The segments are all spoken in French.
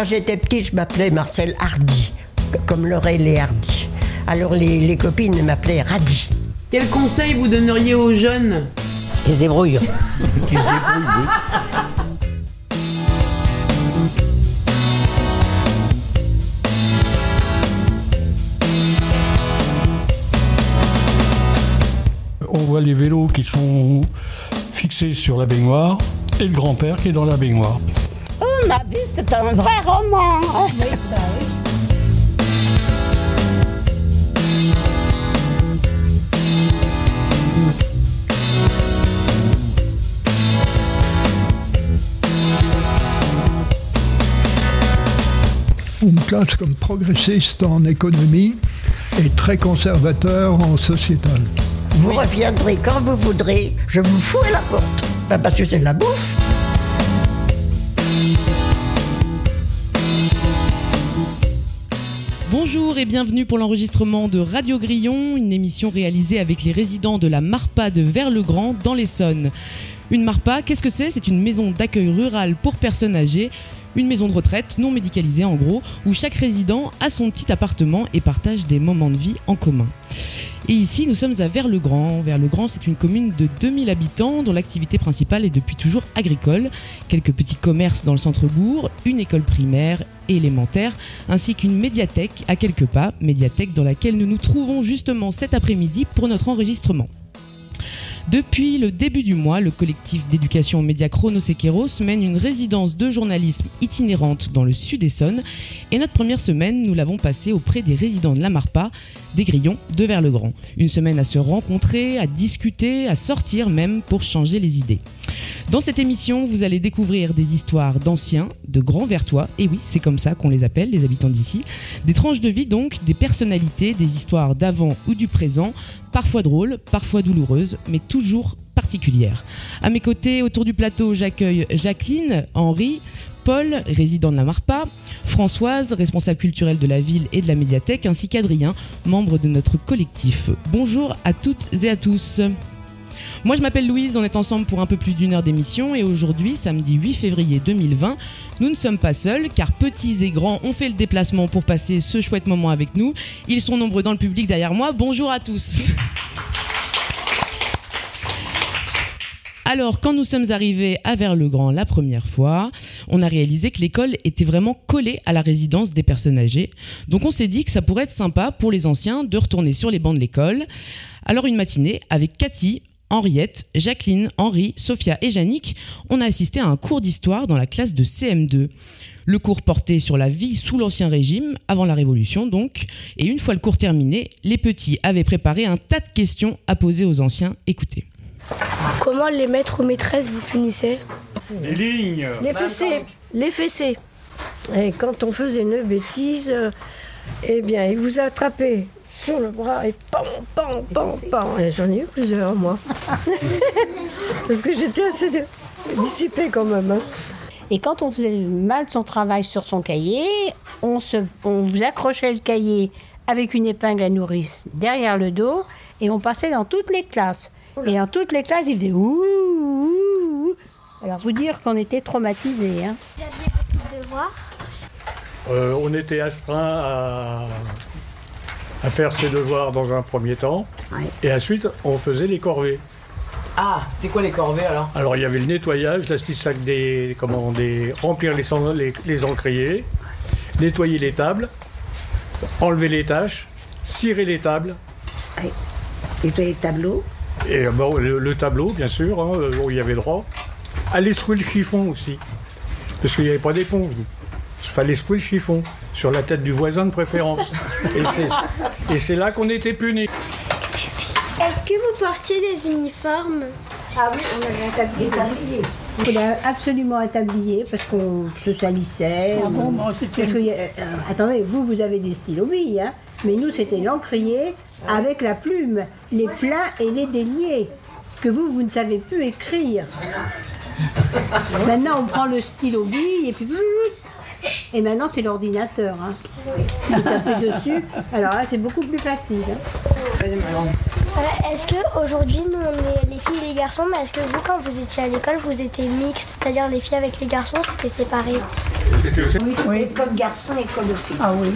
quand j'étais petit, je m'appelais Marcel Hardy, comme Laurel et Hardy. Alors les, les copines m'appelaient Radi. Quel conseil vous donneriez aux jeunes? Ils se débrouillent. On voit les vélos qui sont fixés sur la baignoire et le grand-père qui est dans la baignoire. Ma vie, c'est un vrai roman. On me classe comme progressiste en économie et très conservateur en sociétal. Vous reviendrez quand vous voudrez. Je vous fous à la porte. Pas parce que c'est de la bouffe. Bonjour et bienvenue pour l'enregistrement de Radio Grillon, une émission réalisée avec les résidents de la Marpa de Vers-le-Grand dans l'Essonne. Une Marpa, qu'est-ce que c'est? C'est une maison d'accueil rural pour personnes âgées, une maison de retraite non médicalisée en gros, où chaque résident a son petit appartement et partage des moments de vie en commun. Et ici, nous sommes à Vers-le-Grand. Vers-le-Grand, c'est une commune de 2000 habitants dont l'activité principale est depuis toujours agricole. Quelques petits commerces dans le centre-bourg, une école primaire et élémentaire, ainsi qu'une médiathèque à quelques pas, médiathèque dans laquelle nous nous trouvons justement cet après-midi pour notre enregistrement. Depuis le début du mois, le collectif d'éducation média Chronosequeros mène une résidence de journalisme itinérante dans le sud Essonne. Et notre première semaine, nous l'avons passée auprès des résidents de la Marpa, des Grillons de Vers-le-Grand. Une semaine à se rencontrer, à discuter, à sortir même pour changer les idées. Dans cette émission, vous allez découvrir des histoires d'anciens, de grands vertois, et oui, c'est comme ça qu'on les appelle, les habitants d'ici, des tranches de vie donc, des personnalités, des histoires d'avant ou du présent, parfois drôles, parfois douloureuses, mais toujours particulières. À mes côtés, autour du plateau, j'accueille Jacqueline, Henri, Paul, résident de la Marpa, Françoise, responsable culturelle de la ville et de la médiathèque, ainsi qu'Adrien, membre de notre collectif. Bonjour à toutes et à tous. Moi je m'appelle Louise, on est ensemble pour un peu plus d'une heure d'émission et aujourd'hui, samedi 8 février 2020, nous ne sommes pas seuls car petits et grands ont fait le déplacement pour passer ce chouette moment avec nous. Ils sont nombreux dans le public derrière moi. Bonjour à tous. Alors, quand nous sommes arrivés à Vers-le-Grand la première fois, on a réalisé que l'école était vraiment collée à la résidence des personnes âgées. Donc, on s'est dit que ça pourrait être sympa pour les anciens de retourner sur les bancs de l'école. Alors, une matinée, avec Cathy, Henriette, Jacqueline, Henri, Sophia et Yannick, on a assisté à un cours d'histoire dans la classe de CM2. Le cours portait sur la vie sous l'Ancien Régime, avant la Révolution donc, et une fois le cours terminé, les petits avaient préparé un tas de questions à poser aux anciens. Écoutez. Comment les maîtres ou maîtresses vous punissaient? Les lignes Les fessées, les fessées. Et quand on faisait une bêtise, euh, eh bien, ils vous attrapaient sur le bras et pan, pan, pan, pan. Et j'en ai eu plusieurs, moi. Parce que j'étais assez dissipée quand même. hein. Et quand on faisait mal son travail sur son cahier, on, se, on vous accrochait le cahier avec une épingle à nourrice derrière le dos et on passait dans toutes les classes. Et dans toutes les classes, il faisait ouh, ouh, ouh. Alors, vous dire qu'on était traumatisés. Hein. Vous aviez beaucoup de devoirs Euh, on était astreint à, à faire ses devoirs dans un premier temps. Et ensuite, on faisait les corvées. Ah, c'était quoi les corvées alors? Alors, il y avait le nettoyage, l'astisac des, comment, des, remplir les, cend- les, les encriers, nettoyer les tables, enlever les tâches, cirer les tables. Et les tableaux. Et euh, bon, le, le tableau, bien sûr, hein, euh, où il y avait droit. Aller secouer le chiffon aussi. Parce qu'il n'y avait pas d'éponge. nous. Il fallait secouer le chiffon. Sur la tête du voisin de préférence. Et c'est- là qu'on était punis. Est-ce que vous portiez des uniformes? Ah oui, on avait un tablier. Il fallait absolument un tablier parce qu'on se salissait. Parce que, euh, euh, attendez, vous, vous avez des stylos, oui, hein, mais nous, c'était l'encrier avec la plume, les plats et les déliés, que vous, vous ne savez plus écrire. Maintenant, on prend le stylo bille et puis... Et maintenant, c'est l'ordinateur. Hein. Vous tapez dessus. Alors là, c'est beaucoup plus facile. hein. Euh, est-ce que aujourd'hui nous on est les filles et les garçons, mais est-ce que vous quand vous étiez à l'école vous étiez mixte, c'est-à-dire les filles avec les garçons c'était séparé Oui, école garçon, école de filles. Ah oui.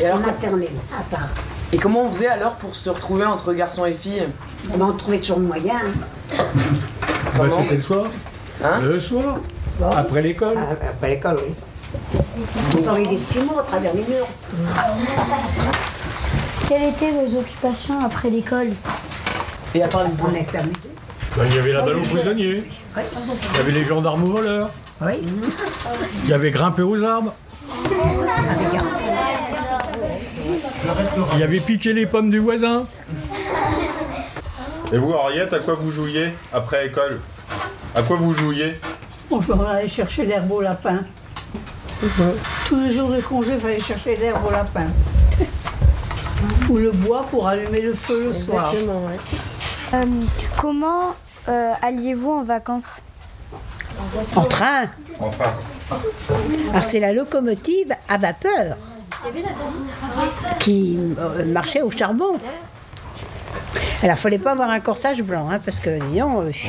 Et alors, En maternelle, à part. et comment on faisait alors pour se retrouver entre garçons et filles? Eh ben, on trouvait toujours le moyen. hein. Bah, C'était le soir. Hein? Le soir. Après l'école. Ah, Après l'école, oui. On s'envoyait des petits mots à travers les murs. Quelles étaient vos occupations après l'école Et à part les On. Bah, il y avait la balle aux prisonniers. Oui. Il y avait les gendarmes aux voleurs. Oui. Il y avait grimper aux arbres. Il y avait piqué les pommes du voisin. Et vous, Henriette, à quoi vous jouiez après école À quoi vous jouiez? Vais aller chercher l'herbe au lapin. Tous les jours de congé, il fallait chercher l'herbe au lapin. Ou le bois pour allumer le feu le soir. Exactement, ouais. Euh, Comment euh, alliez-vous en vacances? En train. En train. Alors c'est la locomotive à vapeur qui euh, marchait au charbon. Alors fallait pas avoir un corsage blanc, hein, parce que disons, euh,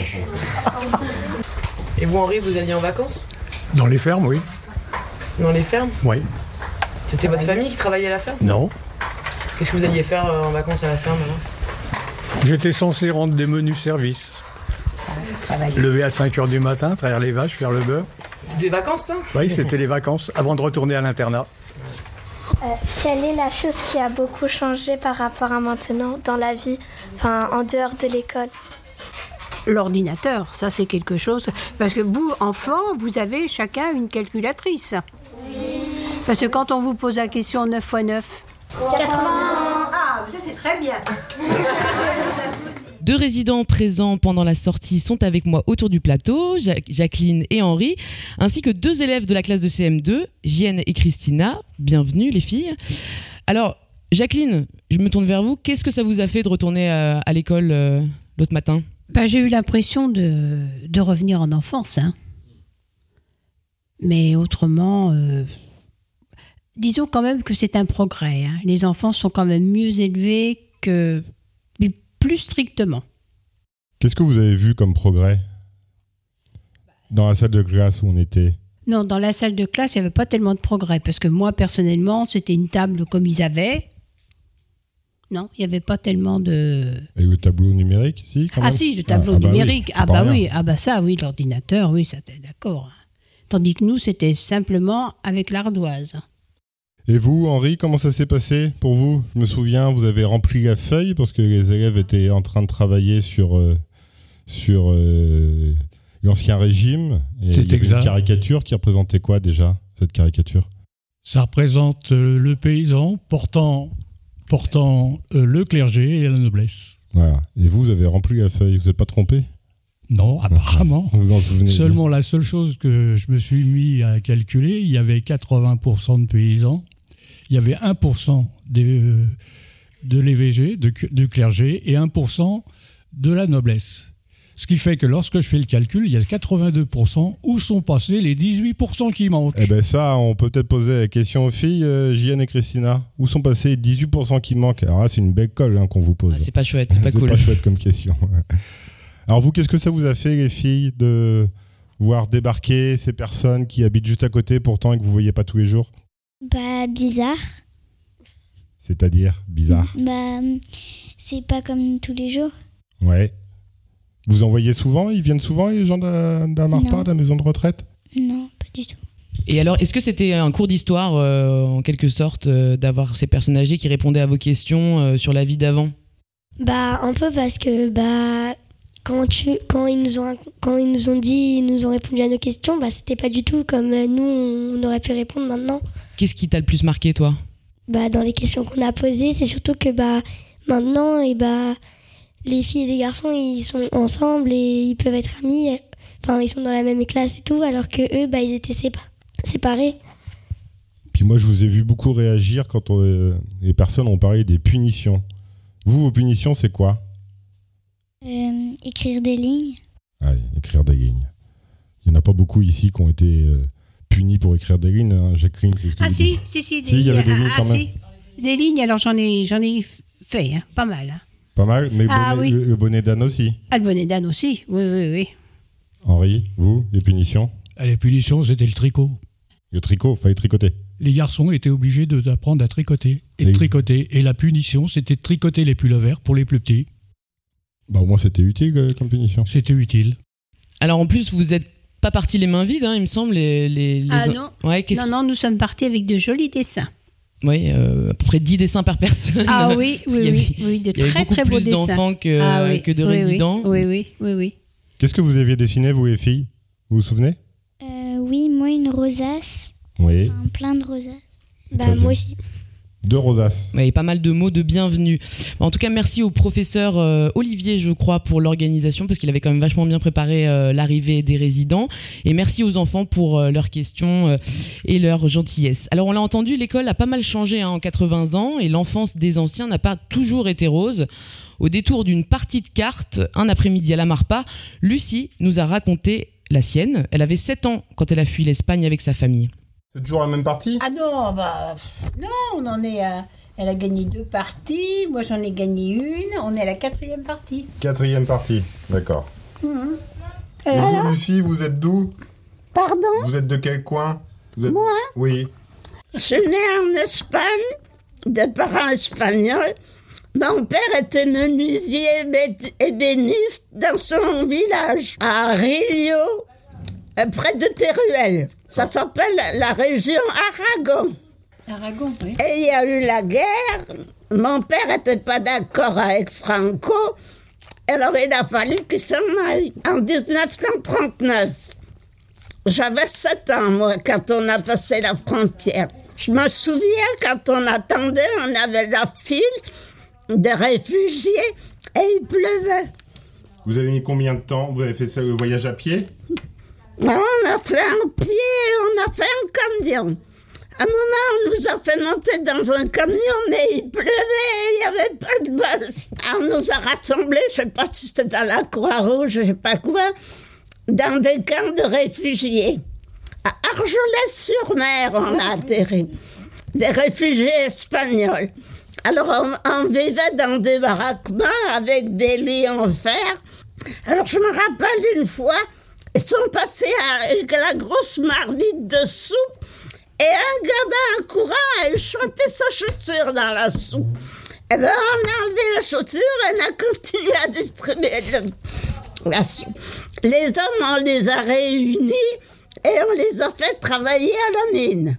Et vous Henri, vous alliez en vacances? Dans les fermes, oui. Dans les fermes Oui. C'était votre famille qui travaillait à la ferme Non. Qu'est-ce que vous alliez faire euh, en vacances à la ferme alors J'étais censé rendre des menus services. Lever à 5 h du matin, traire les vaches, faire le beurre. C'est des vacances ça Oui, c'était les vacances avant de retourner à l'internat. Quelle est la chose qui a beaucoup changé par rapport à maintenant dans la vie, enfin en dehors de l'école? L'ordinateur, ça c'est quelque chose. Parce que vous, enfants, vous avez chacun une calculatrice. Parce que quand on vous pose la question 9 x 9, 80. Ah, ça c'est très bien. Deux résidents présents pendant la sortie sont avec moi autour du plateau, Ja- Jacqueline et Henri, ainsi que deux élèves de la classe de CM2, Jienne et Christina. Bienvenue les filles. Alors, Jacqueline, je me tourne vers vous. Qu'est-ce que ça vous a fait de retourner euh, à l'école euh, l'autre matin? Ben, j'ai eu l'impression de, de revenir en enfance. hein. Mais autrement, euh, disons quand même que c'est un progrès. hein. Les enfants sont quand même mieux élevés que mais plus strictement. Qu'est-ce que vous avez vu comme progrès dans la salle de classe où on était? Non, dans la salle de classe, il n'y avait pas tellement de progrès. Parce que moi, personnellement, c'était une table comme ils avaient. Non, il n'y avait pas tellement de... Et le tableau numérique, si quand Ah même? si, le tableau Ah, bah oui, numérique. ah bah oui, ah bah ça, oui, l'ordinateur, oui, ça d'accord. Tandis que nous, c'était simplement avec l'ardoise. Et vous, Henri, comment ça s'est passé pour vous? Je me souviens, vous avez rempli la feuille parce que les élèves étaient en train de travailler sur, euh, sur euh, l'ancien régime. C'est exact. une caricature qui représentait quoi déjà, cette caricature? Ça représente euh, le paysan portant, portant euh, le clergé et la noblesse. Voilà. Et vous, vous avez rempli la feuille, vous n'êtes pas trompé? Non, apparemment. Vous en souvenez bien. Seulement la seule chose que je me suis mis à calculer, il y avait 80% de paysans, il y avait 1% des, euh, de l'EVG, de clergé, et 1% de la noblesse. Ce qui fait que lorsque je fais le calcul, il y a 82%. Où sont passés les 18% qui manquent Eh ben ça, on peut peut-être poser la question aux filles, euh, JN et Christina. Où sont passés les 18% qui manquent? Alors là, c'est une belle colle hein, qu'on vous pose. Ah, C'est pas chouette, c'est pas c'est cool. pas chouette comme question. Alors vous, qu'est-ce que ça vous a fait, les filles, de voir débarquer ces personnes qui habitent juste à côté pourtant et que vous voyez pas tous les jours? Bah bizarre. C'est-à-dire bizarre? Bah c'est pas comme tous les jours. Ouais. Vous en voyez souvent? Ils viennent souvent, les gens de, de la Marpa, Non. de la maison de retraite? Non, pas du tout. Et alors, est-ce que c'était un cours d'histoire, euh, en quelque sorte, euh, d'avoir ces personnes âgées qui répondaient à vos questions euh, sur la vie d'avant? Bah un peu parce que bah quand tu quand ils nous ont quand ils nous ont dit ils nous ont répondu à nos questions bah c'était pas du tout comme euh, nous on aurait pu répondre maintenant. Qu'est-ce qui t'a le plus marqué, toi? Bah dans les questions qu'on a posées c'est surtout que bah maintenant et bah les filles et les garçons ils sont ensemble et ils peuvent être amis enfin ils sont dans la même classe et tout alors que eux bah ils étaient sépa- séparés. Puis moi, je vous ai vu beaucoup réagir quand on- euh, les personnes ont parlé des punitions. Vous, vos punitions, c'est quoi? Euh, écrire des lignes. Ah oui, écrire des lignes. Il n'y en a pas beaucoup ici qui ont été euh, punis pour écrire des lignes. Hein. Jacqueline, c'est ce que Ah vous si, dites. si, si, des Si, il y avait des lignes ah, quand même. si. Des lignes, alors j'en ai, j'en ai fait, hein, pas mal. hein. Pas mal, mais Ah bonnet- oui. le, le bonnet d'âne aussi. Ah, le bonnet d'âne aussi, oui, oui, oui. Henri, vous, les punitions? Ah, Les punitions, c'était le tricot. Le tricot, fallait tricoter. Les garçons étaient obligés de- d'apprendre à tricoter et de tricoter. Et la punition, c'était de tricoter les pullovers pour les plus petits. Bah, au moins, c'était utile euh, comme punition. C'était utile. Alors en plus, vous n'êtes pas partis les mains vides, hein, il me semble. Les, les, les- Ah non, Ouais, non, non, nous sommes partis avec de jolis dessins. Ouais, euh, à peu près 10 dessins par personne. Ah oui, oui, y oui, avait- oui, de il y avait très beaucoup très beaux plus dessins. d'enfants que, Ah oui, que de oui, oui, résidents. Oui, oui, oui, oui. Qu'est-ce que vous aviez dessiné, vous les filles? Vous vous souvenez? Euh, oui, moi une rosace. Oui. Enfin, plein de rosaces. Bah, moi aussi. Rosaces. Ouais, et pas mal de mots de bienvenue. En tout cas, merci au professeur euh, Olivier, je crois, pour l'organisation, parce qu'il avait quand même vachement bien préparé euh, l'arrivée des résidents. Et merci aux enfants pour euh, leurs questions et leur gentillesse. Alors, on l'a entendu, l'école a pas mal changé hein, en 80 ans, et l'enfance des anciens n'a pas toujours été rose. Au détour d'une partie de cartes, un après-midi à la Marpa, Lucie nous a raconté la sienne. Elle avait 7 ans quand elle a fui l'Espagne avec sa famille. C'est toujours la même partie? Ah non, bah, non, on en est à... Elle a gagné deux parties, moi j'en ai gagné une, on est à la quatrième partie. Quatrième partie, d'accord. Mhm. Et vous, Lucie, vous êtes d'où? Pardon? Vous êtes de quel coin? Vous êtes- Moi? Oui. Je suis née en Espagne, de parents espagnols. Mon père était menuisier ébé- ébéniste dans son village, à Rio, près de Teruel. Ça s'appelle la région Aragon. Aragon, oui. Et il y a eu la guerre. Mon père n'était pas d'accord avec Franco. Alors il a fallu qu'il s'en aille. En 1939, j'avais 7 ans, moi, quand on a passé la frontière. Je me souviens, quand on attendait, on avait la file de réfugiés et il pleuvait. Vous avez mis combien de temps? Vous avez fait ça, le voyage à pied? On a fait un pied, on a fait un camion. À un moment, on nous a fait monter dans un camion, mais il pleuvait, il n'y avait pas de bol. On nous a rassemblés, je ne sais pas si c'était dans la Croix-Rouge, je ne sais pas quoi, dans des camps de réfugiés. À Argelès-sur-Mer, on a atterri. Des réfugiés espagnols. Alors, on, on vivait dans des baraquements avec des lits en fer. Alors, je me rappelle une fois, sont passés avec la grosse marmite de soupe et un gamin en courant a échappé sa chaussure dans la soupe. Et bien, on a enlevé la chaussure et on a continué à distribuer la soupe. Les hommes, on les a réunis et on les a fait travailler à la mine.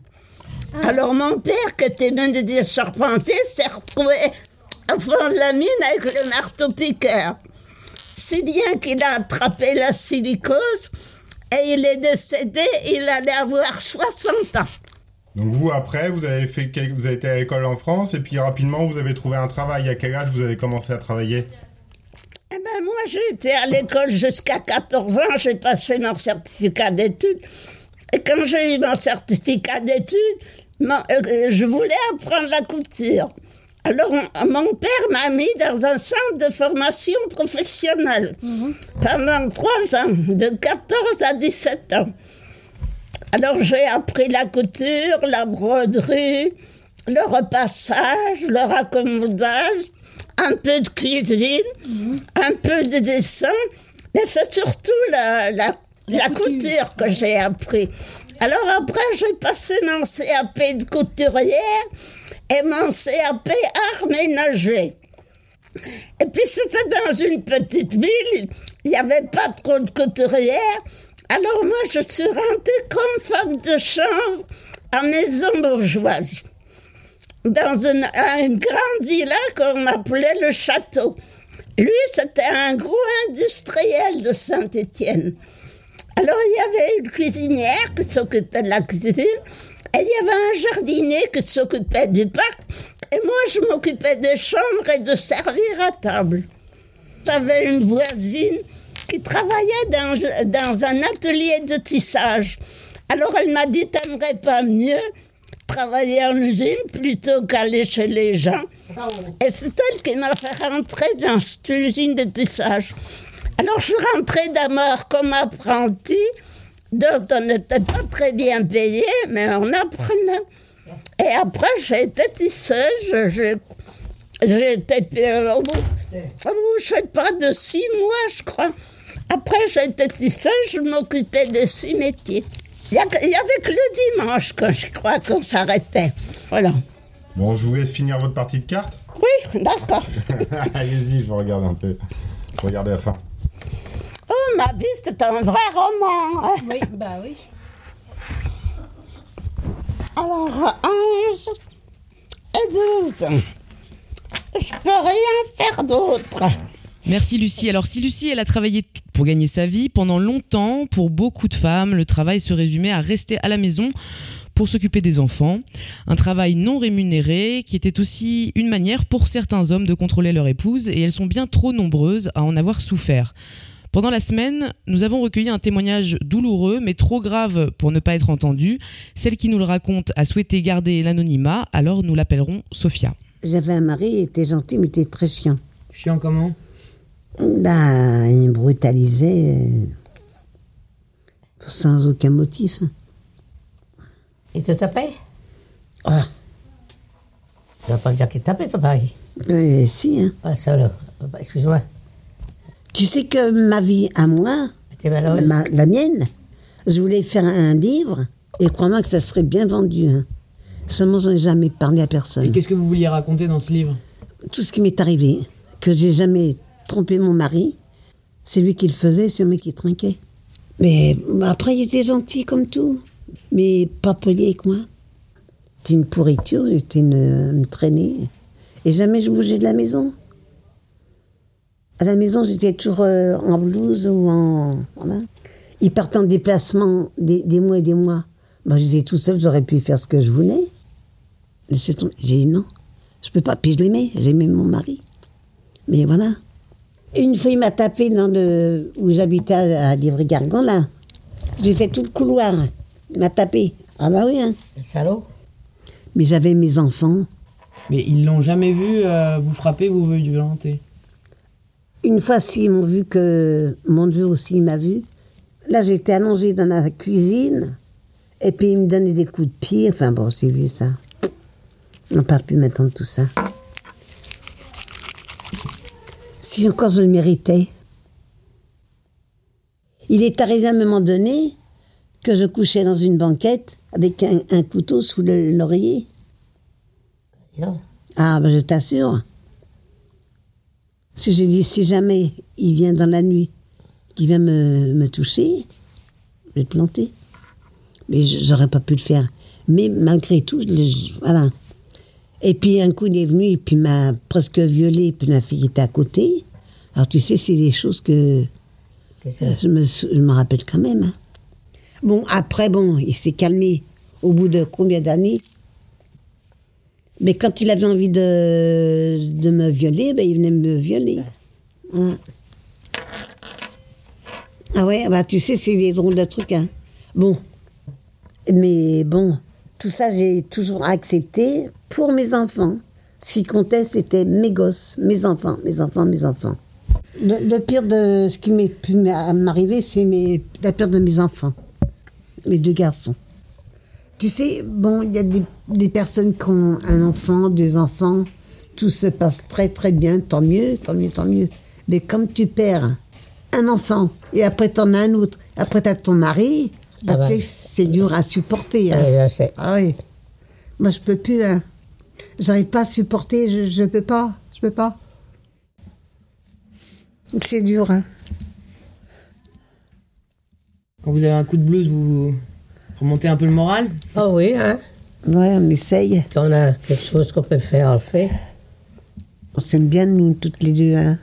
Alors mon père, qui était mené des charpentiers, s'est retrouvé au fond de la mine avec le marteau-piqueur. Si bien qu'il a attrapé la silicose et il est décédé, il allait avoir 60 ans. Donc vous, après, vous avez, fait, vous avez été à l'école en France et puis rapidement, vous avez trouvé un travail. À quel âge vous avez commencé à travailler? Eh ben moi, j'ai été à l'école jusqu'à 14 ans, j'ai passé mon certificat d'études. Et quand j'ai eu mon certificat d'études, euh, je voulais apprendre la couture. Alors, on- mon père m'a mis dans un centre de formation professionnelle pendant trois ans, de 14 à 17 ans. Alors, j'ai appris la couture, la broderie, le repassage, le raccommodage, un peu de cuisine, un peu de dessin, mais c'est surtout la, la, la couture que j'ai appris. Alors après, j'ai passé mon CAP de couturière et mon CAP. Et puis c'était dans une petite ville, il n'y avait pas trop de couturières. Alors moi, je suis rentrée comme femme de chambre à maison bourgeoise, dans une, un grand villa qu'on appelait le château. Lui, c'était un gros industriel de Saint-Étienne. Alors, il y avait une cuisinière qui s'occupait de la cuisine, il y avait un jardinier qui s'occupait du parc, et moi, je m'occupais des chambres et de servir à table. J'avais une voisine qui travaillait dans, dans un atelier de tissage. Alors, elle m'a dit, t'aimerais pas mieux travailler en usine plutôt qu'aller chez les gens Et c'est elle qui m'a fait rentrer dans cette usine de tissage. Alors, je suis rentrée d'abord comme apprentie, dont on n'était pas très bien payé, mais on apprenait. Et après, j'ai été tisseuse. J'ai j'ai été, au bout- je sais pas, de six mois, je crois. Après, j'étais seule, je m'occupais de six métiers. Il y, avait que le dimanche, quand je crois qu'on s'arrêtait. Voilà. Bon, je vous laisse finir votre partie de cartes. Oui, d'accord. Allez-y, je regarde un peu. Regardez la fin. Oh, ma vie, c'est un vrai roman. Oui, bah oui. Alors, 11 et 12. Je peux rien faire d'autre. Merci Lucie. Alors si Lucie, elle a travaillé pour gagner sa vie pendant longtemps, pour beaucoup de femmes, le travail se résumait à rester à la maison pour s'occuper des enfants. Un travail non rémunéré qui était aussi une manière pour certains hommes de contrôler leur épouse et elles sont bien trop nombreuses à en avoir souffert. Pendant la semaine, nous avons recueilli un témoignage douloureux mais trop grave pour ne pas être entendu. Celle qui nous le raconte a souhaité garder l'anonymat, alors nous l'appellerons Sophia. J'avais un mari, il était gentil, mais il était très chiant. Chiant comment? Bah, il me brutalisait euh, sans aucun motif. Il te tapait Ah, Tu vas pas me dire qu'il te tapait, ton mari? Euh, si, hein. Ah, ça, là. Bah, Excuse-moi. Tu sais que ma vie à moi, ma- la mienne, je voulais faire un livre et crois-moi que ça serait bien vendu. hein. Seulement, je n'ai jamais parlé à Et personne. qu'est-ce que vous vouliez raconter dans ce livre? Tout ce qui m'est arrivé, que j'ai jamais trompé mon mari, c'est lui qui le faisait, c'est moi qui trinquais. Mais après, il était gentil comme tout, mais pas poli avec moi. C'était une pourriture, c'était une, une traînée. Et jamais je bougeais de la maison. À la maison, j'étais toujours euh, en blouse ou en. Voilà. Il partait en déplacement des, des mois et des mois. Moi, j'étais toute seule, j'aurais pu faire ce que je voulais. J'ai dit non, je peux pas. Puis je l'aimais, j'aimais mon mari. Mais voilà. Une fois, il m'a tapé dans le. où j'habitais à, à Livry-Gargan, là. J'ai fait tout le couloir. Il m'a tapé. Ah bah oui, hein. Salaud. Mais j'avais mes enfants. Mais ils l'ont jamais vu euh, vous frapper, vous violenter. Une fois, s'ils m'ont vu que mon Dieu aussi m'a vu. Là, j'étais allongée dans la cuisine. Et puis, il me donnait des coups de pied. Enfin, bon, j'ai vu ça. On n'a pas pu m'entendre tout ça. Si encore je le méritais. Il est arrivé à un moment donné que je couchais dans une banquette avec un, un couteau sous le- l'oreiller. Non. Ah, ben je t'assure. Si j'ai dit, si jamais il vient dans la nuit, qu'il vient me, me toucher, je vais te planter. Mais je- j'aurais pas pu le faire. Mais malgré tout, je voilà. Et puis un coup, il est venu et puis il m'a presque violé, puis ma fille était à côté. Alors tu sais, c'est des choses que euh, je me, sou- je me rappelle quand même. hein. Bon, après, bon, il s'est calmé au bout de combien d'années mais quand il avait envie de, de me violer, ben, il venait me violer. Ouais. Ah ouais, bah tu sais, c'est des drôles de trucs. Hein. Bon. Mais bon, tout ça, j'ai toujours accepté pour mes enfants. Ce qui comptait, c'était mes gosses, mes enfants, mes enfants, mes enfants. Le, pire de ce qui m'est pu m'arriver, c'est la perte de mes enfants, mes deux garçons. Tu sais, bon, il y a des, des personnes qui ont un enfant, deux enfants, tout se passe très très bien, tant mieux, tant mieux, tant mieux. Mais comme tu perds un enfant, et après t'en as un autre, après t'as ton mari, Ah bah. c'est dur à supporter. hein. Ouais, je. Ah oui. Moi, je peux plus. Hein. J'arrive pas à supporter, je, je peux pas, je peux pas. C'est dur, hein. Quand vous avez un coup de blues, vous remontez un peu le moral Ah oui, hein Ouais, on essaye. Quand on a quelque chose qu'on peut faire, on le fait. On s'aime bien, nous, toutes les deux, hein.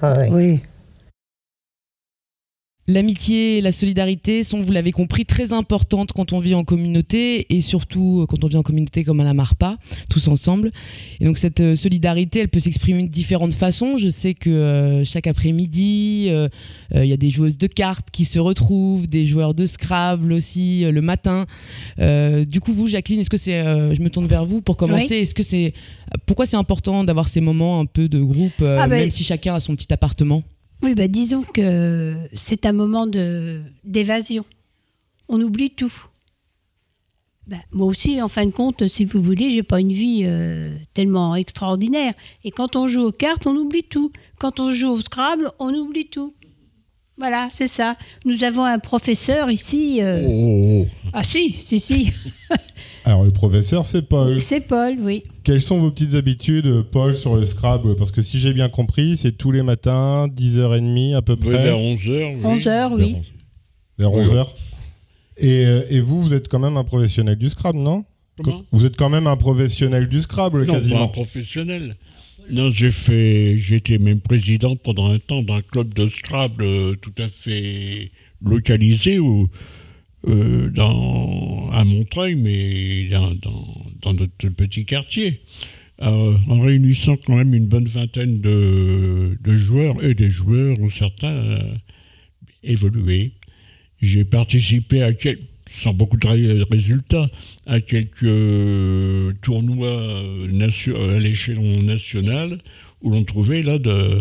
Ah oui. Oui. L'amitié et la solidarité sont, vous l'avez compris, très importantes quand on vit en communauté et surtout euh, quand on vit en communauté comme à la Marpa, tous ensemble. Et donc cette euh, solidarité, elle peut s'exprimer de différentes façons. Je sais que euh, chaque après-midi, euh, euh, il y a des joueuses de cartes qui se retrouvent, des joueurs de Scrabble aussi le matin. Du coup, vous, Jacqueline, est-ce que c'est, je me tourne vers vous pour commencer. Oui. Est-ce que c'est, pourquoi c'est important d'avoir ces moments un peu de groupe, Ah ben- même si chacun a son petit appartement? Oui, bah, disons que c'est un moment de d'évasion. On oublie tout. Ben, moi aussi, en fin de compte, si vous voulez, j'ai pas une vie euh, tellement extraordinaire. Et quand on joue aux cartes, on oublie tout. Quand on joue au Scrabble, on oublie tout. Voilà, c'est ça. Nous avons un professeur ici. euh, Oh. Ah si, si, si. Alors, le professeur, c'est Paul. c'est Paul, oui. Quelles sont vos petites habitudes, euh, Paul, sur le Scrabble Parce que si j'ai bien compris, c'est tous les matins, 10h30 à peu près. vers 11h. 11 heures, oui. Vers 11h. Et, et vous, vous êtes quand même un professionnel du Scrabble, non Comment Vous êtes quand même un professionnel du Scrabble, Non, pas quasiment. un professionnel. Non, j'ai fait, j'étais même président pendant un temps d'un club de Scrabble euh, tout à fait localisé au, euh, dans, à Montreuil, mais dans, dans, dans notre petit quartier. Euh, en réunissant quand même une bonne vingtaine de, joueurs et des joueurs, certains euh. J'ai participé sans beaucoup de ré- résultats à quelques euh, tournois euh, à l'échelon national où l'on trouvait là de,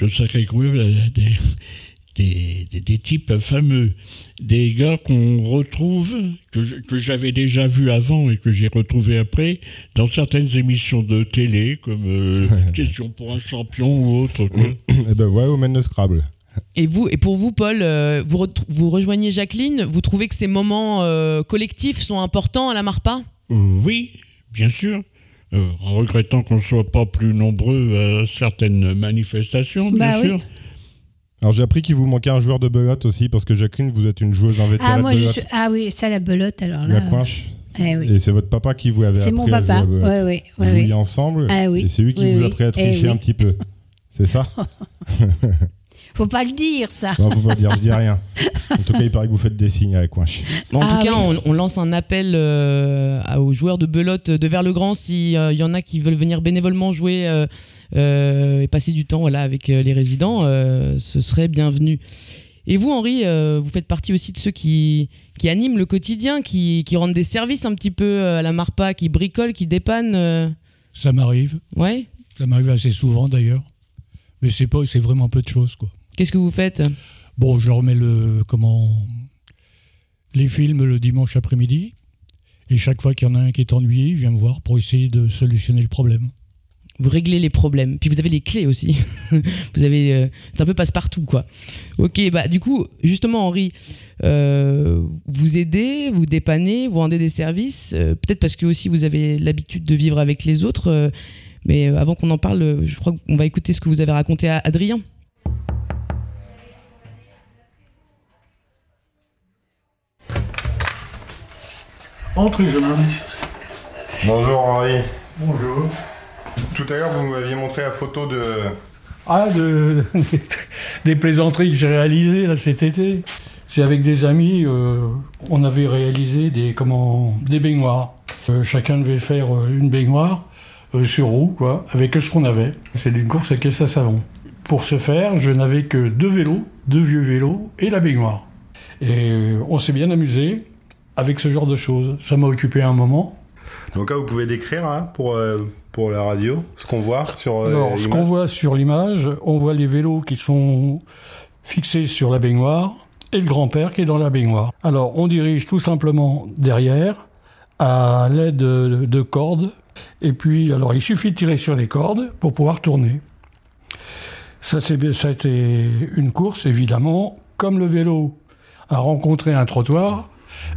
de sacrés coups, des, des- des types fameux, des gars qu'on retrouve, que j'avais déjà vu avant et que j'ai retrouvé après dans certaines émissions de télé comme euh, Question pour un champion ou autre. Et ben voilà, au mène le Scrabble. Et vous, et pour vous, Paul, euh, vous, re- vous rejoignez Jacqueline. Vous trouvez que ces moments euh, collectifs sont importants à la Marpa? Oui, bien sûr. Euh, en regrettant qu'on ne soit pas plus nombreux à certaines manifestations, bien Bah oui. Alors j'ai appris qu'il vous manquait un joueur de belote aussi, parce que Jacqueline, vous êtes une joueuse invétérée Ah, moi, de je belote. suis- ah oui, ça, la belote, alors là. La coinche. Eh oui. Et c'est votre papa qui vous avait C'est appris mon à jouer papa, à belote. ouais, ouais, Vous ouais, ensemble Ah oui, Et c'est lui qui vous a appris à Eh tricher un petit peu. C'est ça Faut pas le dire, ça. Non, faut pas dire, je dis rien. En tout cas, il paraît que vous faites des signes à la coinche. En Ah tout cas, oui. on, on lance un appel euh, aux joueurs de belote de Vers-le-Grand s'il y en a qui veulent venir bénévolement jouer euh, euh, et passer du temps voilà, avec euh, les résidents, euh, ce serait bienvenu. Et vous, Henri, euh, vous faites partie aussi de ceux qui, qui animent le quotidien, qui, qui rendent des services un petit peu euh, à la Marpa, qui bricolent, qui dépannent. euh. Ça m'arrive. Ouais. Ça m'arrive assez souvent d'ailleurs. Mais c'est pas, c'est vraiment peu de choses quoi. Qu'est-ce que vous faites? Bon, je remets le comment les films le dimanche après-midi. Et chaque fois qu'il y en a un qui est ennuyé, il vient me voir pour essayer de solutionner le problème. Vous réglez les problèmes. Puis vous avez les clés aussi. vous avez, euh, c'est un peu passe-partout, quoi. Ok, bah du coup, justement, Henri, euh, vous aidez, vous dépannez, vous rendez des services. euh, Peut-être parce que aussi vous avez l'habitude de vivre avec les autres. mais avant qu'on en parle, je crois qu'on va écouter ce que vous avez raconté à Adrien. Entrez, jeune homme. Bonjour Henri. Bonjour. Tout à l'heure, vous m'aviez montré la photo de. Ah, de, des plaisanteries que j'ai réalisées là cet été. C'est avec des amis, euh, on avait réalisé des, comment, des baignoires. Euh, chacun devait faire euh, une baignoire euh, sur roue, quoi, avec ce qu'on avait. C'est d'une course à caisse à savon. Pour ce faire, je n'avais que deux vélos, deux vieux vélos et la baignoire. Et on s'est bien amusé avec ce genre de choses. Ça m'a occupé un moment. Donc là, vous pouvez décrire hein, pour, euh, pour la radio ce qu'on voit sur. euh, Alors, ce qu'on voit sur l'image, on voit les vélos qui sont fixés sur la baignoire et le grand-père qui est dans la baignoire. Alors, on dirige tout simplement derrière à l'aide de, de cordes. Et puis, alors, il suffit de tirer sur les cordes pour pouvoir tourner. Ça, ça a été une course, évidemment. Comme le vélo a rencontré un trottoir,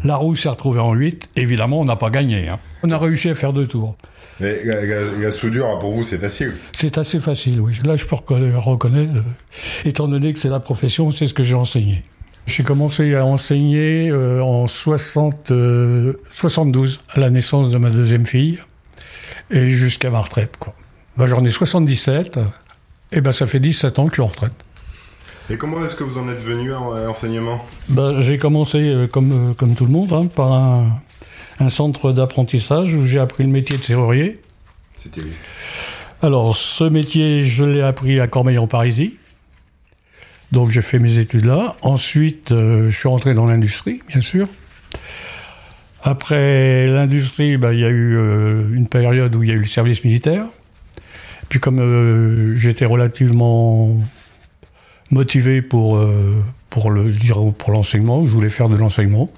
la roue s'est retrouvée en 8. Évidemment, on n'a pas gagné. hein. On a réussi à faire deux tours. Mais la, soudure, pour vous, c'est facile. C'est assez facile, oui. Là, je peux reconna- reconnaître, euh, étant donné que c'est la profession, c'est ce que j'ai enseigné. J'ai commencé à enseigner euh, en 60, euh, 72, à la naissance de ma deuxième fille, et jusqu'à ma retraite, quoi. Ben, J'en ai 77, et ben ça fait 17 ans que je suis en retraite. Et comment est-ce que vous en êtes venu à l'enseignement Ben, j'ai commencé, euh, comme, euh, comme tout le monde, hein, par un, un centre d'apprentissage où j'ai appris le métier de serrurier. C'était Alors, ce métier, je l'ai appris à Cormeil-en-Parisis. Donc, j'ai fait mes études là. Ensuite, euh, je suis rentré dans l'industrie, bien sûr. Après l'industrie, bah, il y a eu euh, une période où il y a eu le service militaire. Puis, comme euh, j'étais relativement motivé pour, euh, pour le pour l'enseignement. Je voulais faire de l'enseignement,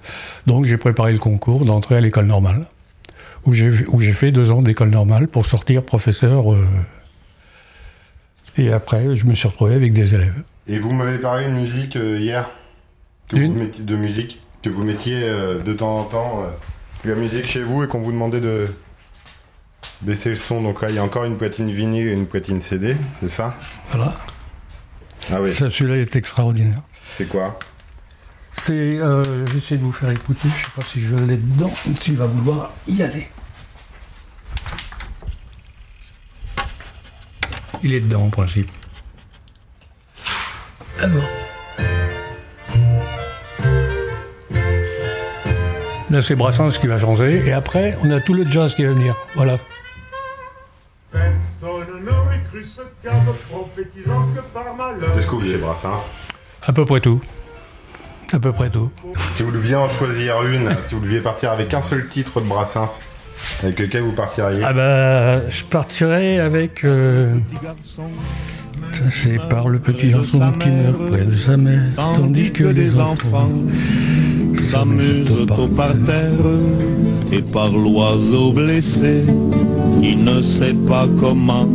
donc j'ai préparé le concours d'entrée à l'école normale, où j'ai où j'ai fait deux ans d'école normale pour sortir professeur. euh, et après, je me suis retrouvé avec des élèves. Et vous m'avez parlé de musique euh, hier, que vous mettiez, de musique, que vous mettiez de temps en temps euh, la musique chez vous et qu'on vous demandait de baisser le son. Donc là, il y a encore une platine vinyle et une platine CD, c'est ça? Voilà. Ah oui. Ça, celui-là est extraordinaire. C'est quoi? C'est, euh, j'essaie de vous faire écouter. Je sais pas si je l'ai dedans. Tu vas vouloir y aller. Il est dedans en principe. Alors. Là, c'est Brassens qui va changer. Et après, on a tout le jazz qui va venir. Voilà. Qu'est-ce que vous faisiez, Brassens À peu près tout. À peu près tout. Si vous deviez en choisir une, si vous deviez partir avec un seul titre de Brassens, avec lequel vous partiriez Ah bah, je partirai avec. euh, c'est par le petit garçon qui meurt près de sa mère, tandis que les enfants s'amusent au parterre et par l'oiseau blessé qui ne sait pas comment.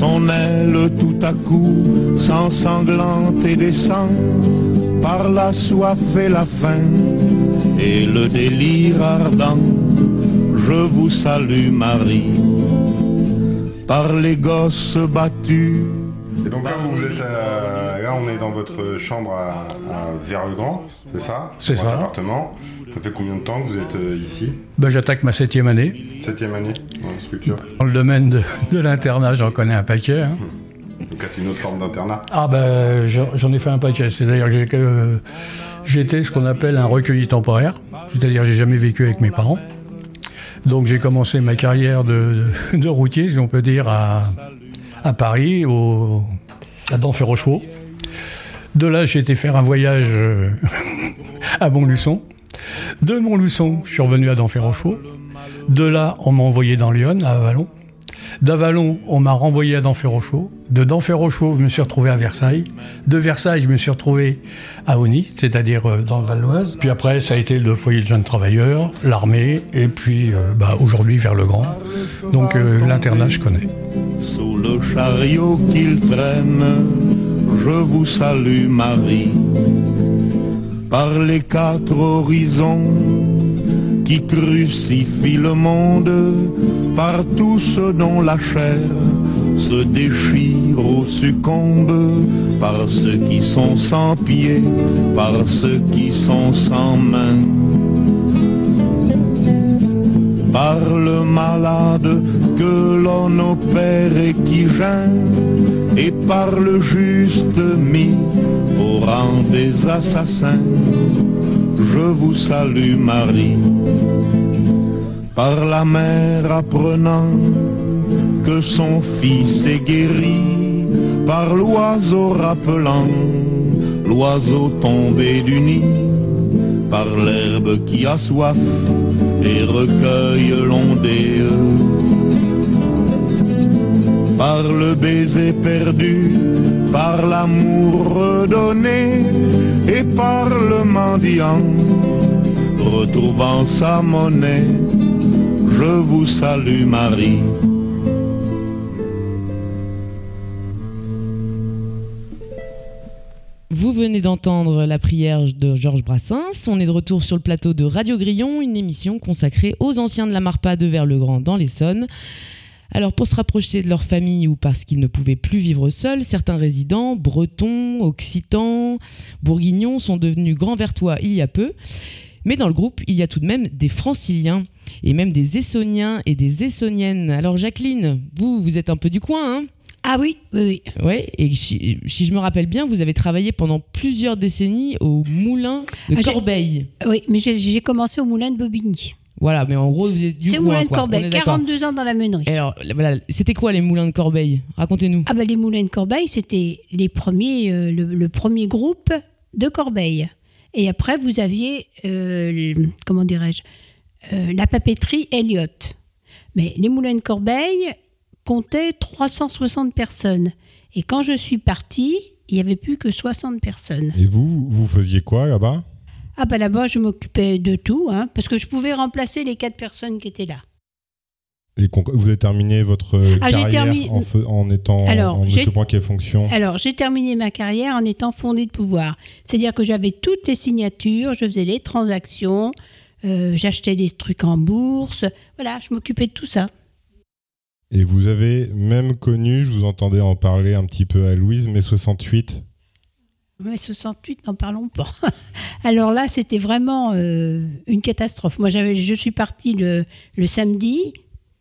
Son aile tout à coup s'ensanglante et descend par la soif et la faim et le délire ardent. Je vous salue Marie, par les gosses battus. Et donc là, vous êtes à- là, on est dans votre chambre à, à Vers-le-Grand, c'est ça? C'est Votre ça. appartement. Ça fait combien de temps que vous êtes euh, ici bah, j'attaque ma septième année. Septième année en structure. Dans le domaine de, de l'internat, j'en connais un paquet. hein. Donc là, c'est une autre forme d'internat. Ah bah, j'en ai fait un paquet. C'est-à-dire que j'étais ce qu'on appelle un recueilli temporaire. C'est-à-dire que j'ai jamais vécu avec mes parents. Donc j'ai commencé ma carrière de, de- de routier, si on peut dire, à, à Paris, au, à Denfert-Rochereau. De là, j'ai été faire un voyage euh, à Montluçon. De Montluçon, je suis revenu à Denfert-Rochereau. De là, on m'a envoyé dans Lyon, à Avalon. D'Avalon, on m'a renvoyé à Denfert-Rochereau. De Denfert-Rochereau, je me suis retrouvé à Versailles. De Versailles, je me suis retrouvé à Ony, c'est-à-dire euh, dans le Val. Puis après, ça a été le foyer de jeunes travailleurs, l'armée, et puis euh, bah, aujourd'hui vers le Grand. Donc euh, l'internat, je connais. Sous le chariot qu'il traîne, je vous salue Marie. Par les quatre horizons qui crucifient le monde, par tout ce dont la chair se déchire ou succombe, par ceux qui sont sans pieds, par ceux qui sont sans mains par le malade que l'on opère et qui gêne, et par le juste mis des assassins. Je vous salue Marie, par la mère apprenant que son fils est guéri, par l'oiseau rappelant l'oiseau tombé du nid, par l'herbe qui a soif et recueille l'ondée. Par le baiser perdu, par l'amour redonné et par le mendiant, retrouvant sa monnaie, je vous salue Marie. Vous venez d'entendre la prière de Georges Brassens. On est de retour sur le plateau de Radio Grillon, une émission consacrée aux anciens de la Marpa de Vers-le-Grand dans l'Essonne. Alors pour se rapprocher de leur famille ou parce qu'ils ne pouvaient plus vivre seuls, certains résidents, bretons, occitans, bourguignons, sont devenus grands vertois il y a peu. Mais dans le groupe, il y a tout de même des franciliens et même des essoniens et des essoniennes. Alors Jacqueline, vous, vous êtes un peu du coin, hein? Ah oui, oui, oui. Ouais, et si, si je me rappelle bien, vous avez travaillé pendant plusieurs décennies au moulin de Ah, Corbeil. Oui, mais j'ai commencé au moulin de Bobigny. Voilà, mais en gros, vous êtes du C'est moulin de Corbeil, est d'accord. 42 ans dans la meunerie. Et alors, voilà, c'était quoi les moulins de Corbeil? Racontez-nous. Ah ben les moulins de Corbeil, c'était les premiers, euh, le, le premier groupe de Corbeil. Et après, vous aviez, euh, le- comment dirais-je, euh, la papeterie Elliott. Mais les moulins de Corbeil comptaient 360 personnes. Et quand je suis partie, il n'y avait plus que 60 personnes. Et vous, vous faisiez quoi là-bas? Ah bah là-bas, je m'occupais de tout, hein, parce que je pouvais remplacer les quatre personnes qui étaient là. Et vous avez terminé votre Ah, j'ai carrière en, fais- en étant Alors, en quelle fonction? Alors, j'ai terminé ma carrière en étant fondée de pouvoir. C'est-à-dire que j'avais toutes les signatures, je faisais les transactions, euh, j'achetais des trucs en bourse. Voilà, je m'occupais de tout ça. Et vous avez même connu, je vous entendais en parler un petit peu à Louise, mai 68. Mais 68, n'en parlons pas. Alors là, c'était vraiment euh, une catastrophe. Moi, j'avais, je suis partie le, le samedi,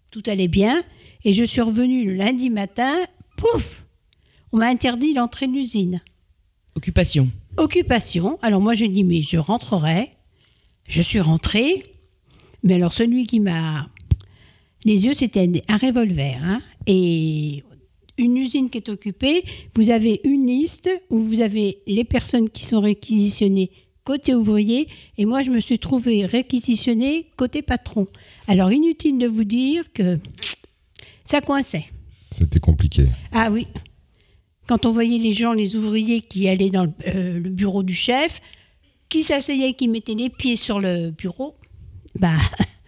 tout allait bien, et je suis revenue le lundi matin, pouf On m'a interdit l'entrée de l'usine. Occupation. Occupation. Alors moi, j'ai dit, mais je rentrerai. Je suis rentrée. Mais alors, celui qui m'a. Les yeux, c'était un revolver. hein. Et une usine qui est occupée, vous avez une liste où vous avez les personnes qui sont réquisitionnées côté ouvrier. Et moi, je me suis trouvée réquisitionnée côté patron. Alors, inutile de vous dire que ça coinçait. C'était compliqué. Ah oui. Quand on voyait les gens, les ouvriers qui allaient dans le, euh, le bureau du chef, qui s'asseyaient, qui mettaient les pieds sur le bureau, bah,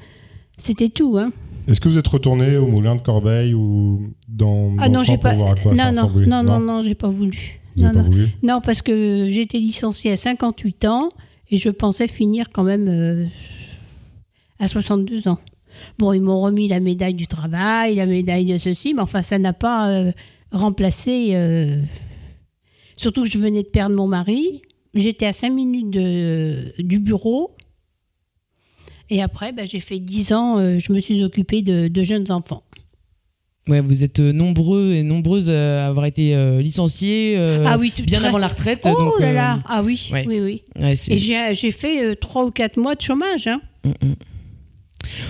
c'était tout, hein. Est-ce que vous êtes retourné au moulin de Corbeil ou dans, Ah non, j'ai pas. voir à quoi ça Non, non, non, non, non, j'ai pas voulu. Vous non, avez pas non. voulu Non, parce que j'ai été licenciée à 58 ans et je pensais finir quand même euh, à 62 ans. Bon, ils m'ont remis la médaille du travail, la médaille de ceci, mais enfin, ça n'a pas euh, remplacé. euh, Surtout que je venais de perdre mon mari. J'étais à 5 minutes de, du bureau. Et après, ben, j'ai fait 10 ans, je me suis occupée de, de jeunes enfants. Ouais, vous êtes euh, nombreux et nombreuses à avoir été euh, licenciés euh, ah oui, bien très- avant la retraite. Oh donc, là euh, là, ah oui, ouais. oui, oui. Ouais, Et j'ai fait euh, trois ou quatre mois de chômage. Hein.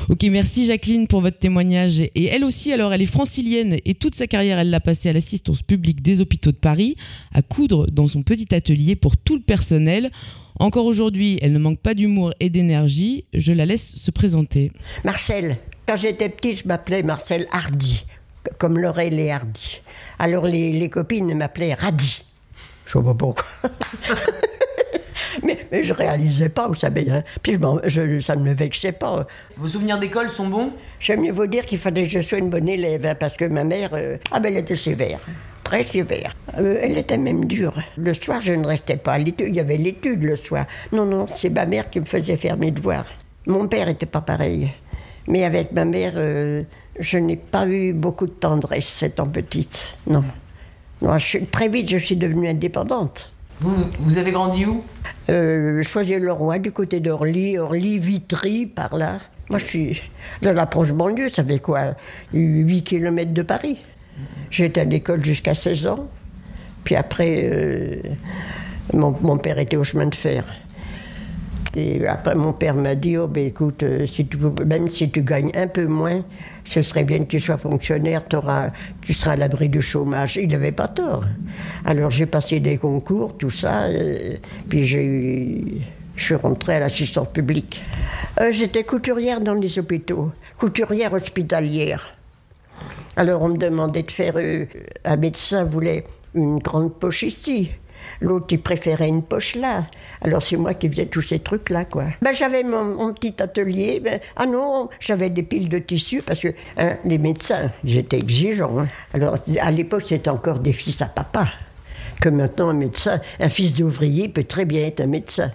Ok, merci Jacqueline pour votre témoignage. Et elle aussi, alors, elle est francilienne et toute sa carrière, elle l'a passée à l'assistance publique des hôpitaux de Paris, à coudre dans son petit atelier pour tout le personnel. Encore aujourd'hui, elle ne manque pas d'humour et d'énergie. Je la laisse se présenter. Marcel. Quand j'étais petit, je m'appelais Marcel Hardy, comme Laurel et Hardy. Alors les, les copines m'appelaient Radi. Je sais pas pourquoi. mais, mais je réalisais pas, vous savez. hein. Puis je m'en- je- ça ne me vexait pas. Vos souvenirs d'école sont bons? J'aime mieux vous dire qu'il fallait que je sois une bonne élève, hein, parce que ma mère, euh, ah ben, elle était sévère, très sévère. Euh, elle était même dure. Le soir, je ne restais pas à l'étude. Il y avait l'étude le soir. Non, non, c'est ma mère qui me faisait faire mes devoirs. Mon père était pas pareil. Mais avec ma mère, euh, je n'ai pas eu beaucoup de tendresse étant petite. Non. non je très vite, je suis devenue indépendante. Vous, vous avez grandi où? Euh, Choisir-le-Roi, du côté d'Orly, Orly, Vitry, par là. Moi, je suis dans l'approche banlieue, ça fait quoi? 8 km de Paris. J'étais à l'école jusqu'à 16 ans. Puis après, euh, mon, mon père était au chemin de fer. Et après, mon père m'a dit, oh, ben, écoute, euh, même si tu gagnes un peu moins, ce serait bien que tu sois fonctionnaire, t'auras- tu seras à l'abri du chômage. Il n'avait pas tort. Alors j'ai passé des concours, tout ça, euh, puis je suis rentrée à l'assistance publique. Euh, J'étais couturière dans les hôpitaux, couturière hospitalière. Alors on me demandait de faire. un médecin voulait une grande poche ici. L'autre, il préférait une poche là. Alors c'est moi qui faisais tous ces trucs-là, quoi. Ben, j'avais mon, petit atelier. ben, ah non, j'avais des piles de tissu parce que hein, les médecins, j'étais exigeant. hein. Alors à l'époque, c'était encore des fils à papa. Que maintenant, un médecin, un fils d'ouvrier peut très bien être un médecin.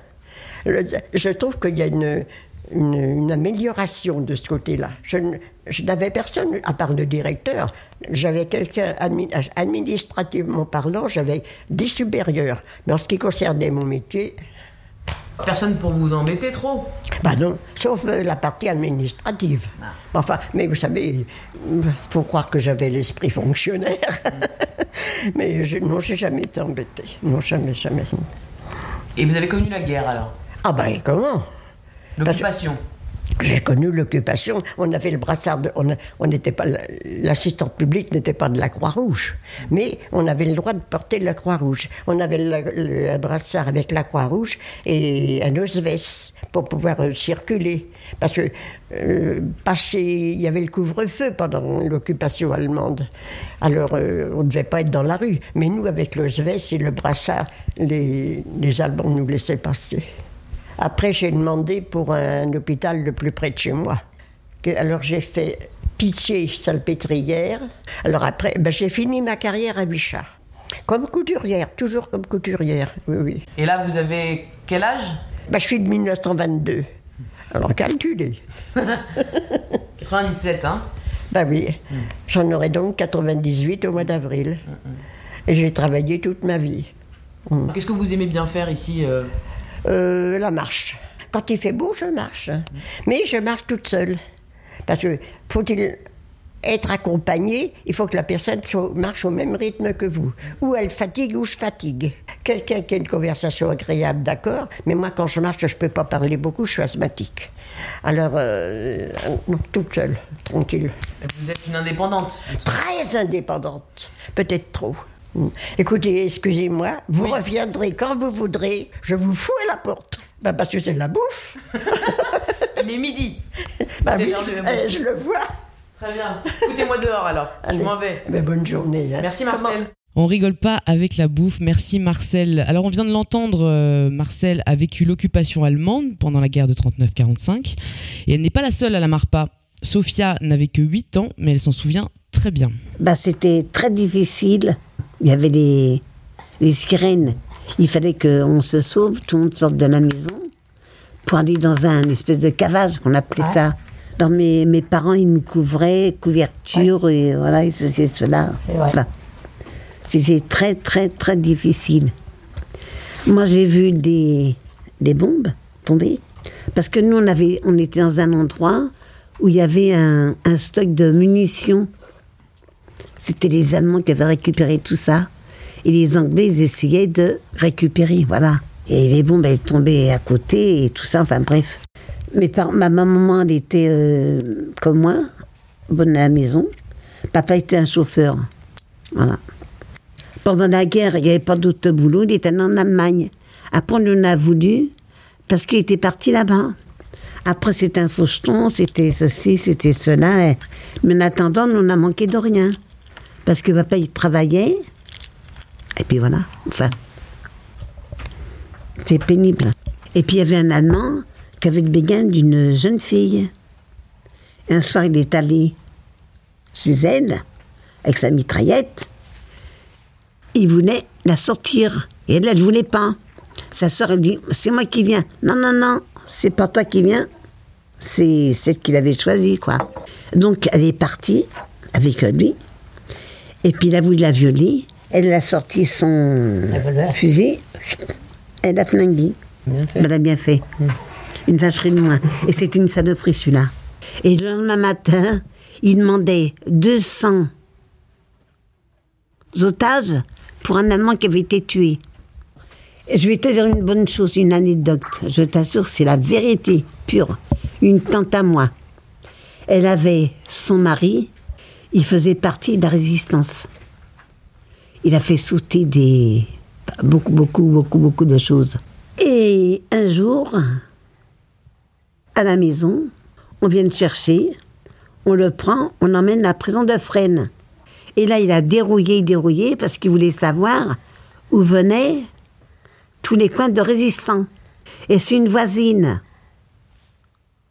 Je trouve qu'il y a une, amélioration de ce côté-là. Je, je n'avais personne, à part le directeur. J'avais quelqu'un, admi- administrativement parlant, j'avais des supérieurs. Mais en ce qui concernait mon métier, Personne pour vous embêter trop? Bah non, sauf euh, la partie administrative. Enfin, mais vous savez, il faut croire que j'avais l'esprit fonctionnaire. mais je, non, j'ai jamais été embêtée. Non, jamais, jamais. Et vous avez connu la guerre alors? Ah ben comment? L'occupation J'ai connu l'occupation. On avait le brassard. On n'était pas l'assistante publique n'était pas de la Croix-Rouge, mais on avait le droit de porter la Croix-Rouge. On avait le, brassard avec la Croix-Rouge et un osves pour pouvoir euh, circuler. Parce que euh, y avait le couvre-feu pendant l'occupation allemande. Alors euh, on ne devait pas être dans la rue. Mais nous, avec l'osves et le brassard, les Allemands nous laissaient passer. Après, j'ai demandé pour un hôpital le plus près de chez moi. Alors j'ai fait Pitié, Salpêtrière. Alors après, ben, j'ai fini ma carrière à Bichat. Comme couturière, toujours comme couturière, oui, oui. Et là, vous avez quel âge? Ben, je suis de 1922. Alors calculez. 97, hein? Ben oui, j'en aurai donc 98 au mois d'avril. Et j'ai travaillé toute ma vie. Qu'est-ce que vous aimez bien faire ici euh? Euh, la marche. Quand il fait beau, je marche. Mais je marche toute seule. Parce que faut-il être accompagné, il faut que la personne marche au même rythme que vous. Ou elle fatigue ou je fatigue. Quelqu'un qui a une conversation agréable, d'accord, mais moi quand je marche, je ne peux pas parler beaucoup, je suis asthmatique. Alors, euh, non, toute seule, tranquille. Vous êtes une indépendante Très indépendante, peut-être trop. Écoutez, excusez-moi, vous reviendrez quand vous voudrez, je vous fous à la porte. Ben, parce que c'est de la bouffe. Il est midi. Ben oui, de la eh, je le vois. Très bien. Foutez-moi dehors alors. Je m'en vais. Ben, bonne journée. hein. Merci Marcel. On rigole pas avec la bouffe. Merci Marcel. Alors on vient de l'entendre, euh, Marcel a vécu l'occupation allemande pendant la guerre de 39-45 et elle n'est pas la seule à la Marpa. Sophia n'avait que 8 ans, mais elle s'en souvient très bien. Bah, c'était très difficile. Il y avait les, les sirènes. Il fallait qu'on se sauve, tout le monde sorte de la maison pour aller dans un espèce de cavage qu'on appelait ça. Dans mes, mes parents, ils nous couvraient, couverture, et voilà, et ceci et cela. Voilà. C'était très, très, très difficile. Moi, j'ai vu des, des bombes tomber. Parce que nous, on, avait, on était dans un endroit où il y avait un, un stock de munitions. C'était les Allemands qui avaient récupéré tout ça. Et les Anglais, ils essayaient de récupérer, voilà. Et les bombes, elles tombaient à côté et tout ça, enfin bref. Parents, ma maman, elle était euh, comme moi, bonne à la maison. Papa était un chauffeur. Voilà. Pendant la guerre, il n'y avait pas d'autre boulot, il était en Allemagne. Après, on en a voulu parce qu'il était parti là-bas. Après, c'était un faucheton, c'était ceci, c'était cela. Mais en attendant, on a manqué de rien. Parce que papa, il travaillait. Et puis voilà. Enfin, c'est pénible. Et puis, il y avait un Allemand qui avait le béguin d'une jeune fille. Et un soir, il est allé chez elle, avec sa mitraillette. Il voulait la sortir. Et elle, elle ne voulait pas. Sa soeur, elle dit C'est moi qui viens. Non, non, non, c'est pas toi qui viens. C'est celle qu'il avait choisie, quoi. Donc, elle est partie avec lui. Et puis, il a voulu la violer. Elle a sorti son fusil. Elle a flingué. Elle a bien fait. Une vacherie de moins. Et c'était une saloperie, celui-là. Et le lendemain matin, il demandait 200 otages pour un Allemand qui avait été tué. Et je vais te dire une bonne chose, une anecdote. Je t'assure, c'est la vérité pure. Une tante à moi. Elle avait son mari, il faisait partie de la résistance. Il a fait sauter des. beaucoup, beaucoup, beaucoup, beaucoup de choses. Et un jour, à la maison, on vient le chercher, on le prend, on l'emmène à la prison de Fresnes. Et là, il a dérouillé, dérouillé, parce qu'il voulait savoir où venaient tous les coins de résistants. Et c'est une voisine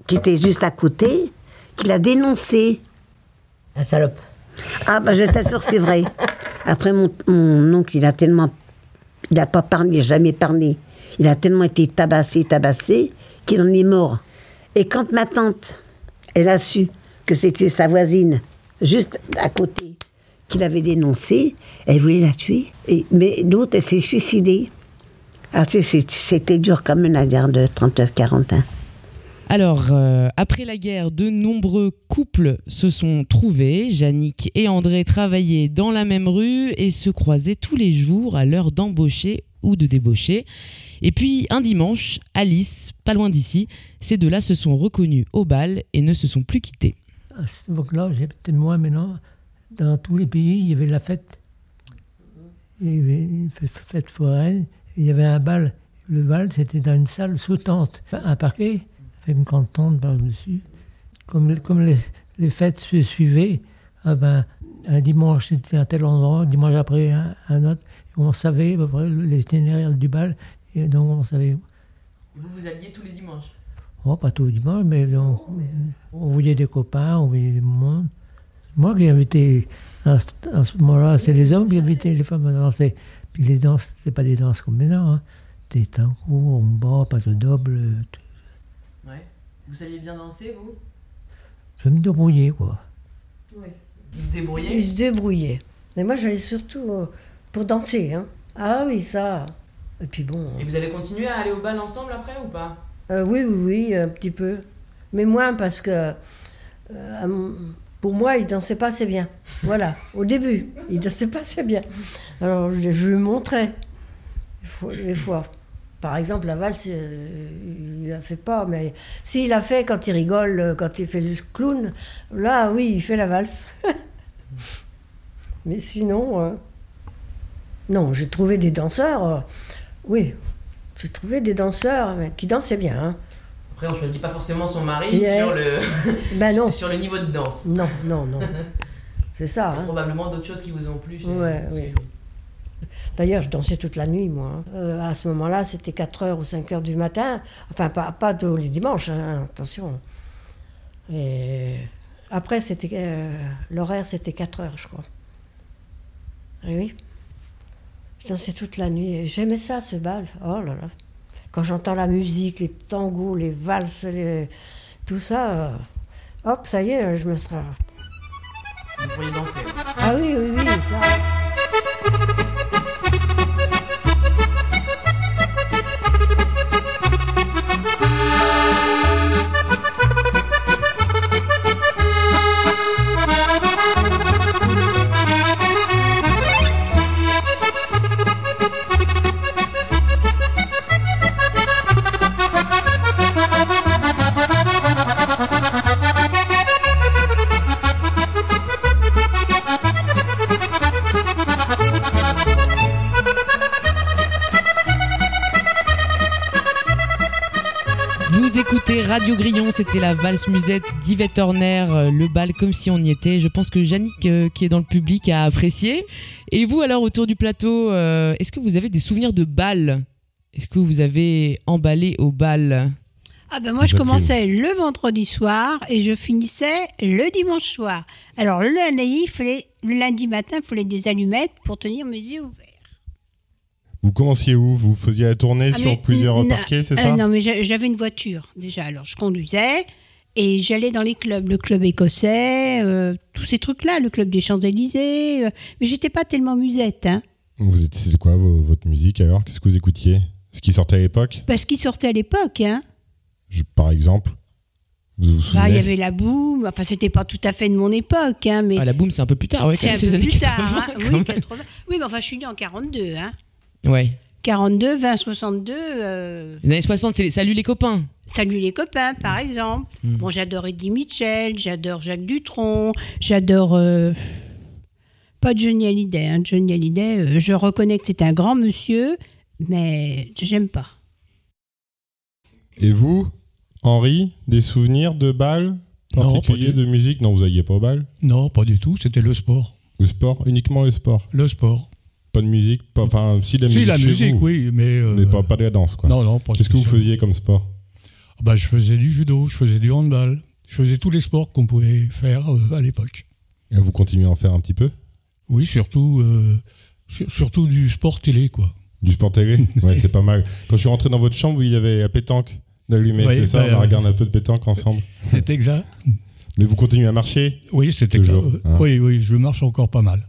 qui était juste à côté qui l'a dénoncé. La salope. Ah, bah, je t'assure, c'est vrai. Après, mon, mon oncle, il a tellement. Il n'a pas parlé, jamais parlé. Il a tellement été tabassé, tabassé, qu'il en est mort. Et quand ma tante, elle a su que c'était sa voisine, juste à côté, qui l'avait dénoncé, elle voulait la tuer. Mais l'autre, elle s'est suicidée. Ah, c'était dur comme la guerre de 39-41. Alors, euh, après la guerre, de nombreux couples se sont trouvés. Yannick et André travaillaient dans la même rue et se croisaient tous les jours à l'heure d'embaucher ou de débauché. Et puis un dimanche, Alice, pas loin d'ici, ces deux-là se sont reconnus au bal et ne se sont plus quittés. À cette époque-là, j'ai peut-être moins maintenant, dans tous les pays, il y avait la fête. Il y avait une fête, foraine, il y avait un bal. Le bal, c'était dans une salle sautante, enfin, un parquet, avec une grande tente par-dessus. Comme, comme les, les fêtes se suivaient, ah ben, un dimanche c'était à tel endroit, un dimanche après un, un autre, et on savait à peu près l'itinéraire du bal, et donc on savait. Vous vous alliez tous les dimanches? Oh, pas tous les dimanches, mais on, on voyait des copains, on voyait du monde. Moi qui invité, à ce, moment-là, c'est les hommes qui invitaient les femmes à danser. Puis les danses, c'est pas des danses comme maintenant. Hein. Des tango, on bat, pas de double. tout. Vous saviez bien danser, vous? Je me débrouillais, quoi. Oui. Ils se débrouillaient Ils se débrouillaient. Mais moi, j'allais surtout euh, pour danser. Hein. Ah oui, ça. Et puis bon. Et vous avez continué à aller au bal ensemble après ou pas? Euh, oui, oui, oui, un petit peu. Mais moins parce que euh, pour moi, il dansait pas assez bien. Voilà, au début, il dansait pas assez bien. Alors je, je lui montrais des fois. Par exemple, la valse, euh, il la fait pas, mais s'il la fait quand il rigole, euh, quand il fait le clown, là, oui, il fait la valse. mais sinon, euh, non, j'ai trouvé des danseurs, euh, oui, j'ai trouvé des danseurs mais qui dansaient bien. hein. Après, on choisit pas forcément son mari Yeah. sur, le... Ben non. sur le niveau de danse. Non, non, non. C'est ça. Il y a hein. probablement d'autres choses qui vous ont plu. chez- Ouais, chez oui. D'ailleurs, je dansais toute la nuit, moi. hein. Euh, à ce moment-là, c'était 4h ou 5h du matin. Enfin, pas, pas tous les dimanches, hein, attention. Et après, c'était euh, l'horaire, c'était 4h, je crois. Ah oui. Je dansais toute la nuit. J'aimais ça, ce bal. Oh là là. Quand j'entends la musique, les tangos, les valses, les- tout ça, euh, hop, ça y est, je me serais... Vous pourriez danser. ouais. Ah oui, oui, oui, c'était la valse musette d'Yvette Horner, euh, le bal comme si on y était. Je pense que Yannick, euh, qui est dans le public, a apprécié. Et vous, alors, autour du plateau, euh, est-ce que vous avez des souvenirs de bal? Est-ce que vous avez emballé au bal? Ah ben moi je commençais le vendredi soir et je finissais le dimanche soir. Alors le lundi, il fallait, le lundi matin, il fallait des allumettes pour tenir mes yeux ouverts. Vous commenciez où? Vous faisiez la tournée Ah, sur plusieurs parquets, c'est euh, ça? Non mais j'a- j'avais une voiture déjà. Alors je conduisais et j'allais dans les clubs, le club écossais, euh, tous ces trucs-là, le club des Champs-Élysées. euh, mais j'étais pas tellement musette, hein, Vous êtes, c'est quoi vos- votre musique alors? Qu'est-ce que vous écoutiez? Ce qui sortait à l'époque, parce qu'ils sortaient à l'époque. Hein. Je- par exemple Vous vous souvenez Bah, il y avait la boum. Enfin, c'était pas tout à fait de mon époque, hein, mais. Ah, la boum, c'est un peu plus tard, ouais, c'est peu années plus tard, 80, hein. quand Oui, même. 80. Oui, mais enfin, je suis née en 42, hein. Ouais. 42, 20, 62. euh, Les années 60, c'est les- Salut les copains. Salut les copains, par exemple. Hmm. Bon, j'adore Eddie Mitchell, j'adore Jacques Dutronc, j'adore. euh, Pas Johnny Hallyday. Hein. Johnny Hallyday, euh, je reconnais que c'est un grand monsieur, mais j'aime pas. Et vous, Henri, des souvenirs de bal Non, particuliers de musique? Non, vous alliez pas au bal? Non, pas du tout, c'était le sport. Le sport Uniquement le sport? Le sport. Pas de musique pas, Enfin, si, la Si, musique. la chez musique, vous. oui, mais. euh, Mais pas, pas de la danse, quoi. Non, non, pas Qu'est-ce que vous faisiez comme sport Ah bah, je faisais du judo, je faisais du handball, je faisais tous les sports qu'on pouvait faire euh, à l'époque. Et vous continuez à en faire un petit peu Oui, surtout, euh, sur- surtout du sport télé, quoi. Du sport télé Ouais, c'est pas mal. Quand je suis rentré dans votre chambre, il y avait la pétanque d'allumer, Oui, c'est ça bah, On a regardé un peu de pétanque ensemble. C'est exact. Mais vous continuez à marcher Oui, Toujours, clair. hein. Oui, oui, je marche encore pas mal.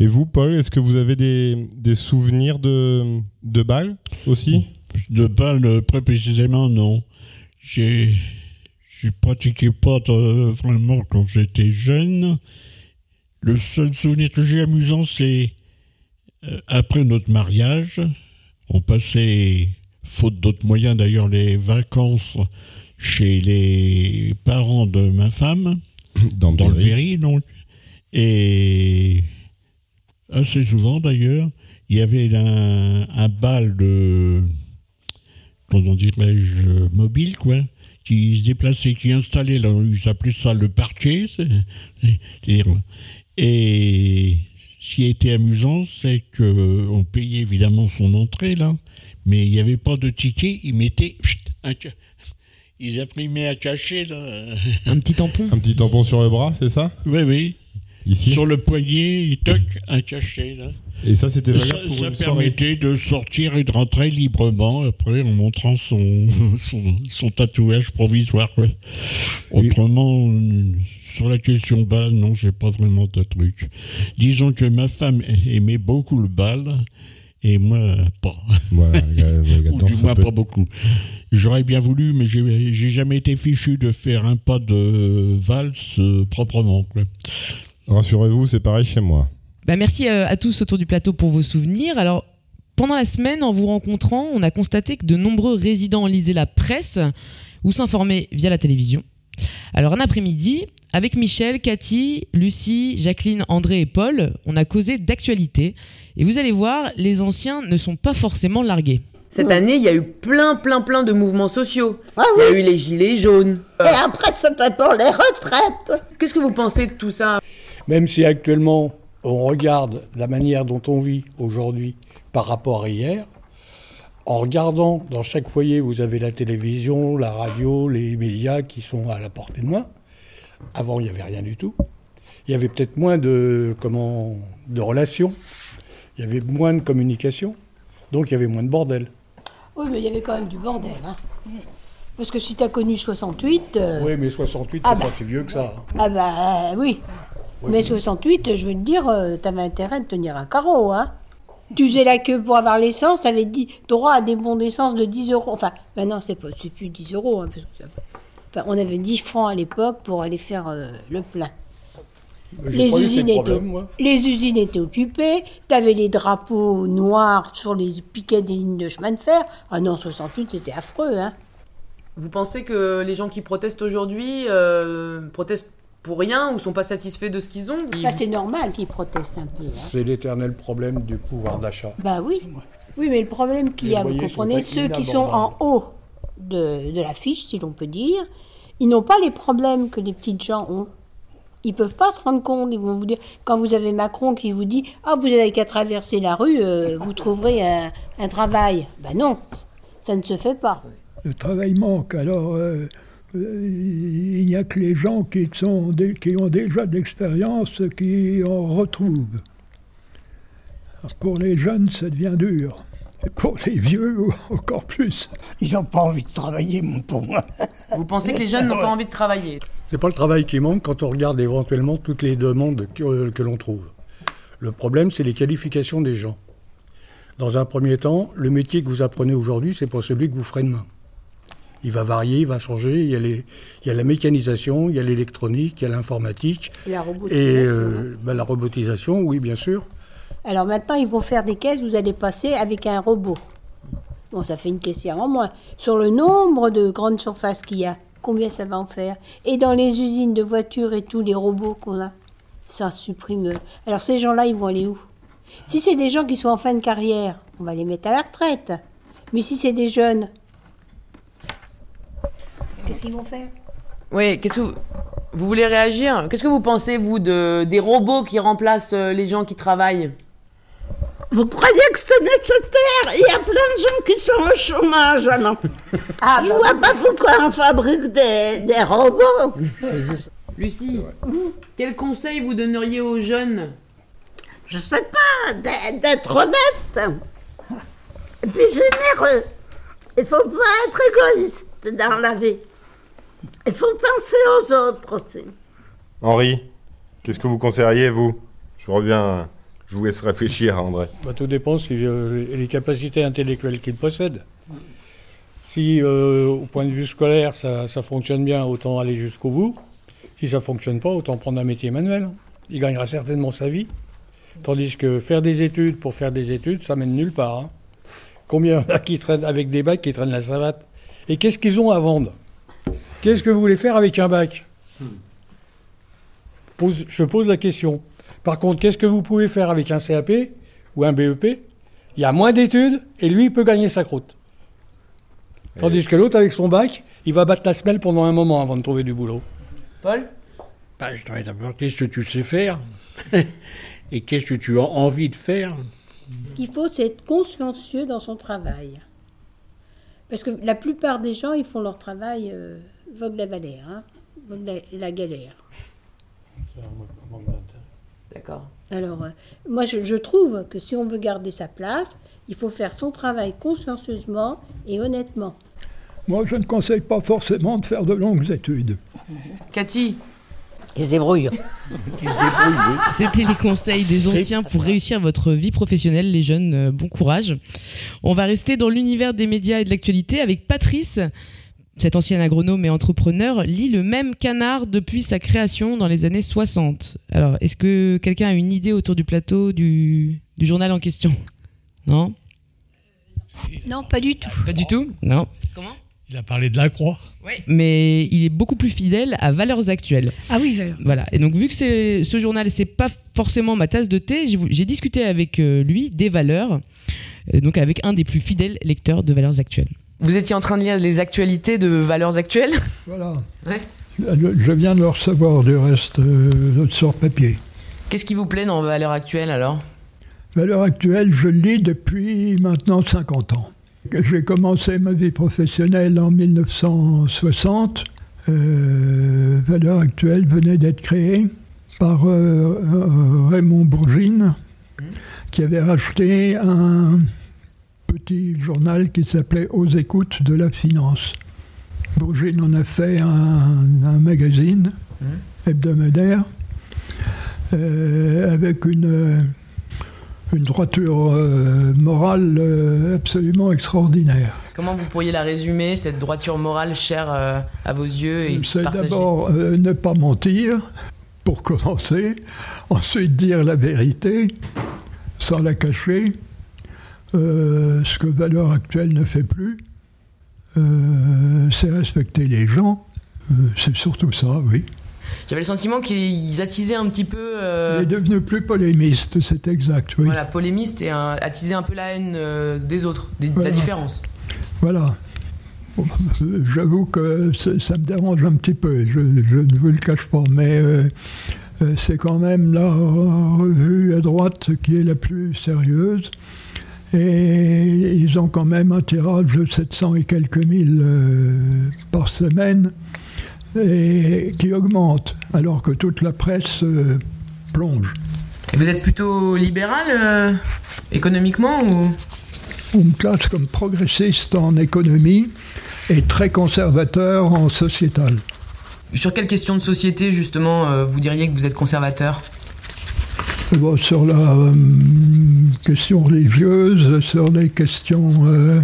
Et vous, Paul, est-ce que vous avez des, des souvenirs de, de bal aussi? De bal, euh, très précisément, non. J'ai, pratiqué pas euh, vraiment quand j'étais jeune. Le seul souvenir que j'ai amusant, c'est euh, après notre mariage, on passait, faute d'autres moyens d'ailleurs, les vacances chez les parents de ma femme, dans, le Berry, donc. Et assez souvent d'ailleurs, il y avait un, un bal de, comment dirais-je, mobile, quoi, qui se déplaçait, qui installait, là, ils appelaient ça le parquet. Et ce qui a été amusant, c'est qu'on payait évidemment son entrée, là, mais il n'y avait pas de ticket, ils mettaient un ils imprimaient un cachet, là. Un petit tampon Un petit tampon sur le bras, c'est ça? Oui, oui. Ici Sur le poignet, toc, un cachet, là. Et ça, c'était valable ça, pour ça une permettait de sortir et de rentrer librement après en montrant son, son, son tatouage provisoire. quoi. Autrement, sur la question bal, non, j'ai pas vraiment de truc. Disons que ma femme aimait beaucoup le bal et moi pas. Voilà, Ou du moins pas beaucoup. J'aurais bien voulu, mais j'ai j'ai jamais été fichu de faire un pas de valse euh, proprement. quoi. Rassurez-vous, c'est pareil chez moi. Bah, merci euh, à tous autour du plateau pour vos souvenirs. Alors, pendant la semaine, en vous rencontrant, on a constaté que de nombreux résidents lisaient la presse ou s'informaient via la télévision. Alors, un après-midi, avec Michel, Cathy, Lucie, Jacqueline, André et Paul, on a causé d'actualité. Et vous allez voir, les anciens ne sont pas forcément largués. Cette année, il y a eu plein, plein, plein de mouvements sociaux. Ah il y a eu les gilets jaunes. Et après, c'était pour les retraites. Qu'est-ce que vous pensez de tout ça? Même si actuellement on regarde la manière dont on vit aujourd'hui par rapport à hier, en regardant dans chaque foyer, vous avez la télévision, la radio, les médias qui sont à la portée de main. Avant, il n'y avait rien du tout. Il y avait peut-être moins de, comment, de relations, il y avait moins de communication, donc il y avait moins de bordel. Oui, mais il y avait quand même du bordel. Hein. Parce que si tu as connu 68. euh, Oui, mais 68, Ah c'est bah. pas si vieux que ça. Ah bah euh, oui. Mais 68, je veux te dire, euh, t'avais intérêt de tenir un carreau, hein. Tu faisais la queue pour avoir l'essence, t'avais dit- droit à des bons d'essence de 10 euros. Enfin, maintenant, c'est pas, c'est plus 10 euros. hein, parce que ça- enfin, on avait 10 francs à l'époque pour aller faire euh, le plein. Les usines, étaient, les usines étaient occupées, t'avais les drapeaux noirs sur les piquets des lignes de chemin de fer. Ah non, 68, c'était affreux, hein. Vous pensez que les gens qui protestent aujourd'hui euh, protestent pour rien ou sont pas satisfaits de ce qu'ils ont Bah, c'est normal qu'ils protestent un peu. hein. C'est l'éternel problème du pouvoir d'achat. Bah oui. Oui, mais le problème qu'il y a, vous comprenez, ceux qui sont en haut de, de l'affiche, si l'on peut dire, ils n'ont pas les problèmes que les petites gens ont. Ils peuvent pas se rendre compte. Ils vont vous dire, quand vous avez Macron qui vous dit Ah, vous n'avez qu'à traverser la rue, euh, vous trouverez un, un travail. Ben non, ça ne se fait pas. Le travail manque. Alors, euh, il n'y a que les gens qui, sont qui ont déjà d'expérience qui en retrouvent. Alors, pour les jeunes, ça devient dur. Et pour les vieux, encore plus. Ils n'ont pas envie de travailler, mon moi. Vous pensez que les jeunes n'ont pas envie de travailler? C'est pas le travail qui manque quand on regarde éventuellement toutes les demandes que, que l'on trouve. Le problème, c'est les qualifications des gens. Dans un premier temps, le métier que vous apprenez aujourd'hui, c'est pas celui que vous ferez demain. Il va varier, il va changer. Il y a, les- il y a la mécanisation, il y a l'électronique, il y a l'informatique. Et la robotisation. Et euh, ben, la robotisation, oui, bien sûr. Alors maintenant, ils vont faire des caisses, vous allez passer avec un robot. Bon, ça fait une caissière en moins. Sur le nombre de grandes surfaces qu'il y a, combien ça va en faire? Et dans les usines de voitures et tous les robots qu'on a, ça supprime. Alors ces gens-là, ils vont aller où? Si c'est des gens qui sont en fin de carrière, on va les mettre à la retraite. Mais si c'est des jeunes, qu'est-ce qu'ils vont faire Oui, qu'est-ce que vous... vous voulez réagir Qu'est-ce que vous pensez, vous, de, des robots qui remplacent euh, les gens qui travaillent Vous croyez que c'est nécessaire? Il y a plein de gens qui sont au chômage, alors. Ah, Je vois pas pourquoi on fabrique des, des robots. Lucie, quel conseil vous donneriez aux jeunes? Je sais pas, d'être- d'être honnête. Et puis généreux. Il faut pas être égoïste dans la vie. Il faut penser aux autres aussi. Henri, qu'est-ce que vous conseilleriez, vous? Je reviens, je vous laisse réfléchir, André. Bah, tout dépend si, euh, les capacités intellectuelles qu'il possède. Si, euh, au point de vue scolaire, ça, ça fonctionne bien, autant aller jusqu'au bout. Si ça fonctionne pas, autant prendre un métier manuel. Il gagnera certainement sa vie. Tandis que faire des études pour faire des études, ça mène nulle part. hein. Combien il y en a qui traînent avec des bacs qui traînent la savate? Et qu'est-ce qu'ils ont à vendre? Qu'est-ce que vous voulez faire avec un bac Pose- Je pose la question. Par contre, qu'est-ce que vous pouvez faire avec un CAP ou un BEP Il y a moins d'études et lui, il peut gagner sa croûte. Tandis que l'autre, avec son bac, il va battre la semelle pendant un moment avant de trouver du boulot. Paul Bah, je dirais d'abord, qu'est-ce que tu sais faire Et qu'est-ce que tu as envie de faire Ce qu'il faut, c'est être consciencieux dans son travail. Parce que la plupart des gens, ils font leur travail euh, vogue la valère, hein, vogue la, la galère. D'accord. Alors, euh, moi, je, je trouve que si on veut garder sa place, il faut faire son travail consciencieusement et honnêtement. Moi, je ne conseille pas forcément de faire de longues études. Cathy Ils se débrouillent. C'était les conseils des anciens pour réussir votre vie professionnelle, les jeunes. euh, bon courage. On va rester dans l'univers des médias et de l'actualité avec Patrice. Cet ancien agronome et entrepreneur lit le même canard depuis sa création dans les années 60. Alors, est-ce que quelqu'un a une idée autour du plateau du, du journal en question? Non? Non, pas du tout. Pas du tout? Non. Comment? Il a parlé de la croix. mais il est beaucoup plus fidèle à Valeurs Actuelles. Ah oui, Valeurs. Voilà. Et donc, vu que c'est ce journal, c'est pas forcément ma tasse de thé, j'ai discuté avec euh, lui des valeurs, euh, donc avec un des plus fidèles lecteurs de Valeurs Actuelles. Vous étiez en train de lire les actualités de Valeurs Actuelles Voilà. Ouais. Je viens de le recevoir du reste euh, sur papier. Qu'est-ce qui vous plaît dans Valeurs Actuelles alors? À l'heure actuelle, je le lis depuis maintenant 50 ans. J'ai commencé ma vie professionnelle en 1960. Euh, Valeur actuelle venait d'être créée par euh, euh, Raymond Bourgine, qui avait racheté un petit journal qui s'appelait Aux écoutes de la finance. Bourgine en a fait un, un magazine hebdomadaire euh, avec une, une droiture euh, morale euh, absolument extraordinaire. Comment vous pourriez la résumer, cette droiture morale chère euh, à vos yeux et C'est d'abord euh, ne pas mentir, pour commencer, ensuite dire la vérité, sans la cacher, euh, ce que Valeur Actuelle ne fait plus, euh, c'est respecter les gens, Euh, c'est surtout ça, oui. J'avais le sentiment qu'ils attisaient un petit peu. Il est devenu plus polémiste, c'est exact, oui. Voilà, polémiste et un- attiser un peu la haine des autres, des- de Voilà. la différence. Voilà. Bon, J'avoue que ça me dérange un petit peu, je, je ne vous le cache pas, mais c'est quand même la revue à droite qui est la plus sérieuse. Et ils ont quand même un tirage de 700 et quelques mille euh, par semaine, et qui augmente, alors que toute la presse euh, plonge. Et vous êtes plutôt libéral euh, économiquement ou? On me classe comme progressiste en économie et très conservateur en sociétal. Sur quelle question de société justement euh, vous diriez que vous êtes conservateur? Bon, sur la euh, question religieuse, sur les questions euh,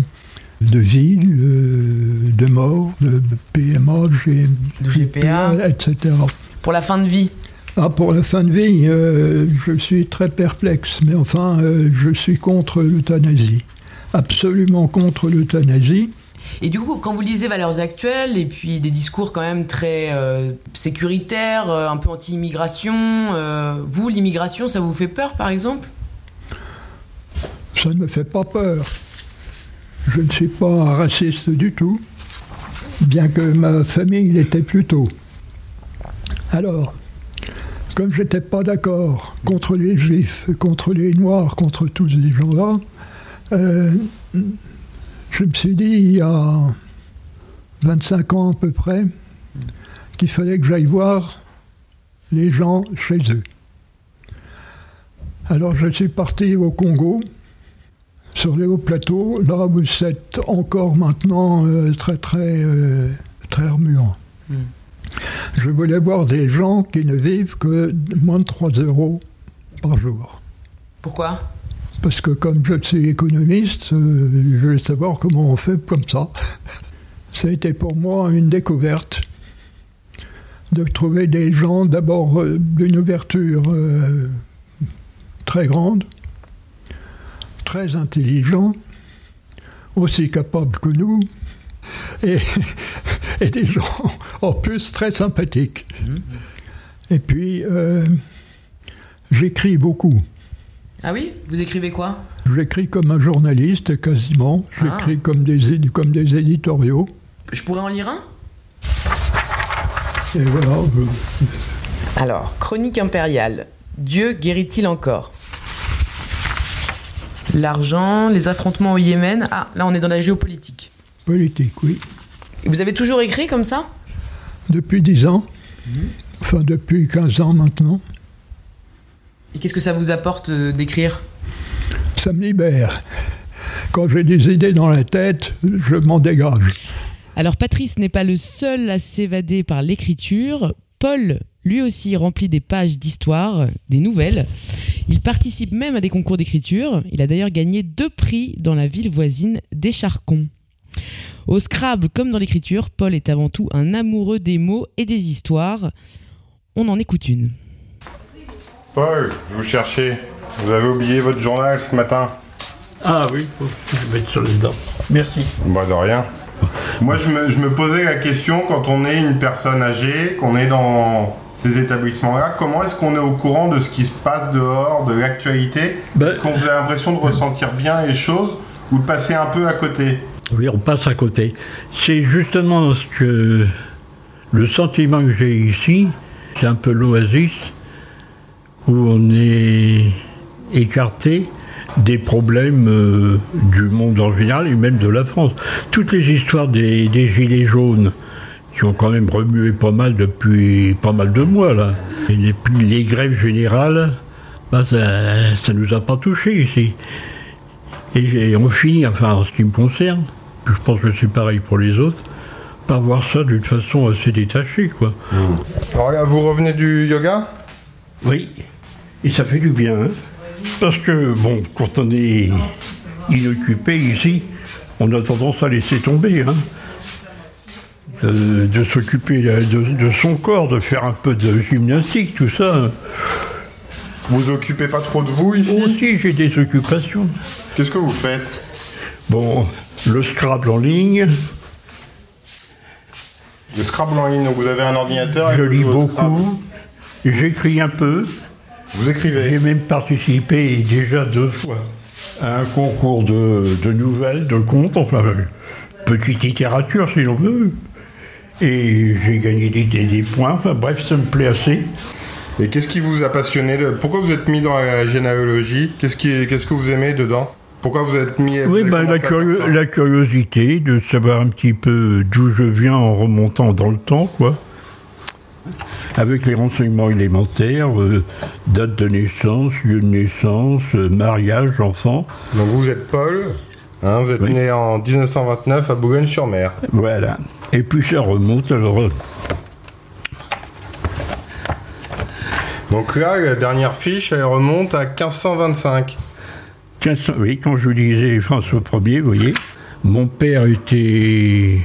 de vie, euh, de mort, de PMA, G- GPA. etc. Pour la fin de vie Ah, pour la fin de vie, je suis très perplexe, mais enfin, je suis contre l'euthanasie. Absolument contre l'euthanasie. Et du coup, quand vous lisez Valeurs Actuelles et puis des discours quand même très euh, sécuritaires, euh, un peu anti-immigration, euh, vous, l'immigration, ça vous fait peur par exemple? Ça ne me fait pas peur. Je ne suis pas raciste du tout, bien que ma famille l'était plutôt. Alors, comme j'étais pas d'accord contre les juifs, contre les noirs, contre tous ces gens-là, je me suis dit il y a 25 ans à peu près qu'il fallait que j'aille voir les gens chez eux. Alors je suis parti au Congo, sur les hauts plateaux, là où c'est encore maintenant euh, très très euh, très remuant. Je voulais voir des gens qui ne vivent que moins de 3 euros par jour. Pourquoi? Parce que comme je suis économiste, euh, je voulais savoir comment on fait comme ça. Ça a été pour moi une découverte de trouver des gens d'abord euh, d'une ouverture euh, très grande, très intelligents, aussi capables que nous, et, et des gens en plus très sympathiques. Et puis, j'écris beaucoup. Ah oui Vous écrivez quoi J'écris comme un journaliste quasiment. J'écris comme, des, édi- comme des éditoriaux. Je pourrais en lire un Et voilà. Alors, chronique impériale. Dieu guérit-il encore? L'argent, les affrontements au Yémen. Ah, là on est dans la géopolitique. politique, oui. Et Vous avez toujours écrit comme ça? Depuis 10 ans. Enfin, depuis 15 ans maintenant. Et qu'est-ce que ça vous apporte euh, d'écrire? Ça me libère. Quand j'ai des idées dans la tête, je m'en dégage. Alors Patrice n'est pas le seul à s'évader par l'écriture. Paul, lui aussi, remplit des pages d'histoire, des nouvelles. Il participe même à des concours d'écriture. Il a d'ailleurs gagné deux prix dans la ville voisine d'Écharcon. Au Scrabble comme dans l'écriture, Paul est avant tout un amoureux des mots et des histoires. On en écoute une. Paul, je vous cherchais. Vous avez oublié votre journal ce matin Ah oui, je mette ça dedans. Merci. Bah de rien. Moi je me, je me posais la question quand on est une personne âgée, qu'on est dans ces établissements-là, comment est-ce qu'on est au courant de ce qui se passe dehors, de l'actualité? Est-ce qu'on a l'impression de ressentir bien les choses ou de passer un peu à côté? Oui, on passe à côté. C'est justement ce que le sentiment que j'ai ici, c'est un peu l'oasis où on est écarté des problèmes euh, du monde en général et même de la France. Toutes les histoires des, des gilets jaunes qui ont quand même remué pas mal depuis pas mal de mois là. Et les grèves générales, bah, ça, ça nous a pas touchés ici. Et, on finit, enfin en ce qui me concerne, je pense que c'est pareil pour les autres, par voir ça d'une façon assez détachée quoi. Alors là, vous revenez du yoga? Oui, et ça fait du bien. hein. Parce que, bon, quand on est inoccupé ici, on a tendance à laisser tomber. hein. De, de s'occuper de, de son corps, de faire un peu de gymnastique, tout ça. Vous occupez pas trop de vous ici? Aussi, j'ai des occupations. Qu'est-ce que vous faites? Bon, le Scrabble en ligne, Le Scrabble en ligne, donc vous avez un ordinateur et je lis beaucoup, j'écris un peu. Vous écrivez J'ai même participé déjà deux fois à un concours de, de nouvelles, de contes, enfin, petite littérature si l'on veut. Et j'ai gagné des, des- des points, enfin bref, ça me plaît assez. Et qu'est-ce qui vous a passionné Pourquoi vous êtes mis dans la généalogie? Qu'est-ce qui, qu'est-ce que vous aimez dedans? Pourquoi vous êtes mis vous Oui, avez ben, la, la curiosité de savoir un petit peu d'où je viens en remontant dans le temps, quoi. Avec les renseignements élémentaires, euh, date de naissance, lieu de naissance, euh, mariage, enfant. Donc vous êtes Paul, hein, vous êtes Oui. né en 1929 à Boulogne-sur-Mer. Voilà. Et puis ça remonte, alors. euh, Donc là, la dernière fiche, elle remonte à 1525. 1500 oui, quand je disais François Ier, vous voyez, mon père était,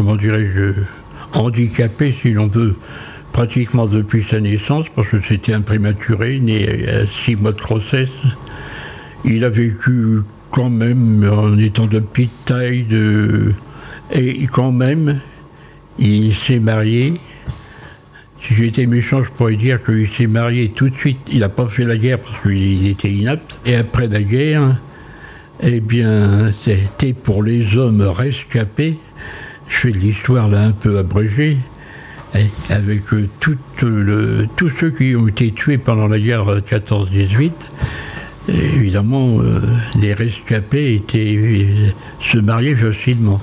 comment dirais-je, handicapé, si l'on veut, pratiquement depuis sa naissance, parce que c'était un prématuré, né à six mois de grossesse. Il a vécu quand même en étant de petite taille, et quand même, il s'est marié. Si j'étais méchant, je pourrais dire qu'il s'est marié tout de suite. Il n'a pas fait la guerre parce qu'il était inapte. Et après la guerre, eh bien, c'était pour les hommes rescapés. Je fais de l'histoire là un peu abrégée. Et avec euh, le- tous ceux qui ont été tués pendant la guerre euh, 14-18, et évidemment, euh, les rescapés étaient, euh, se mariaient facilement.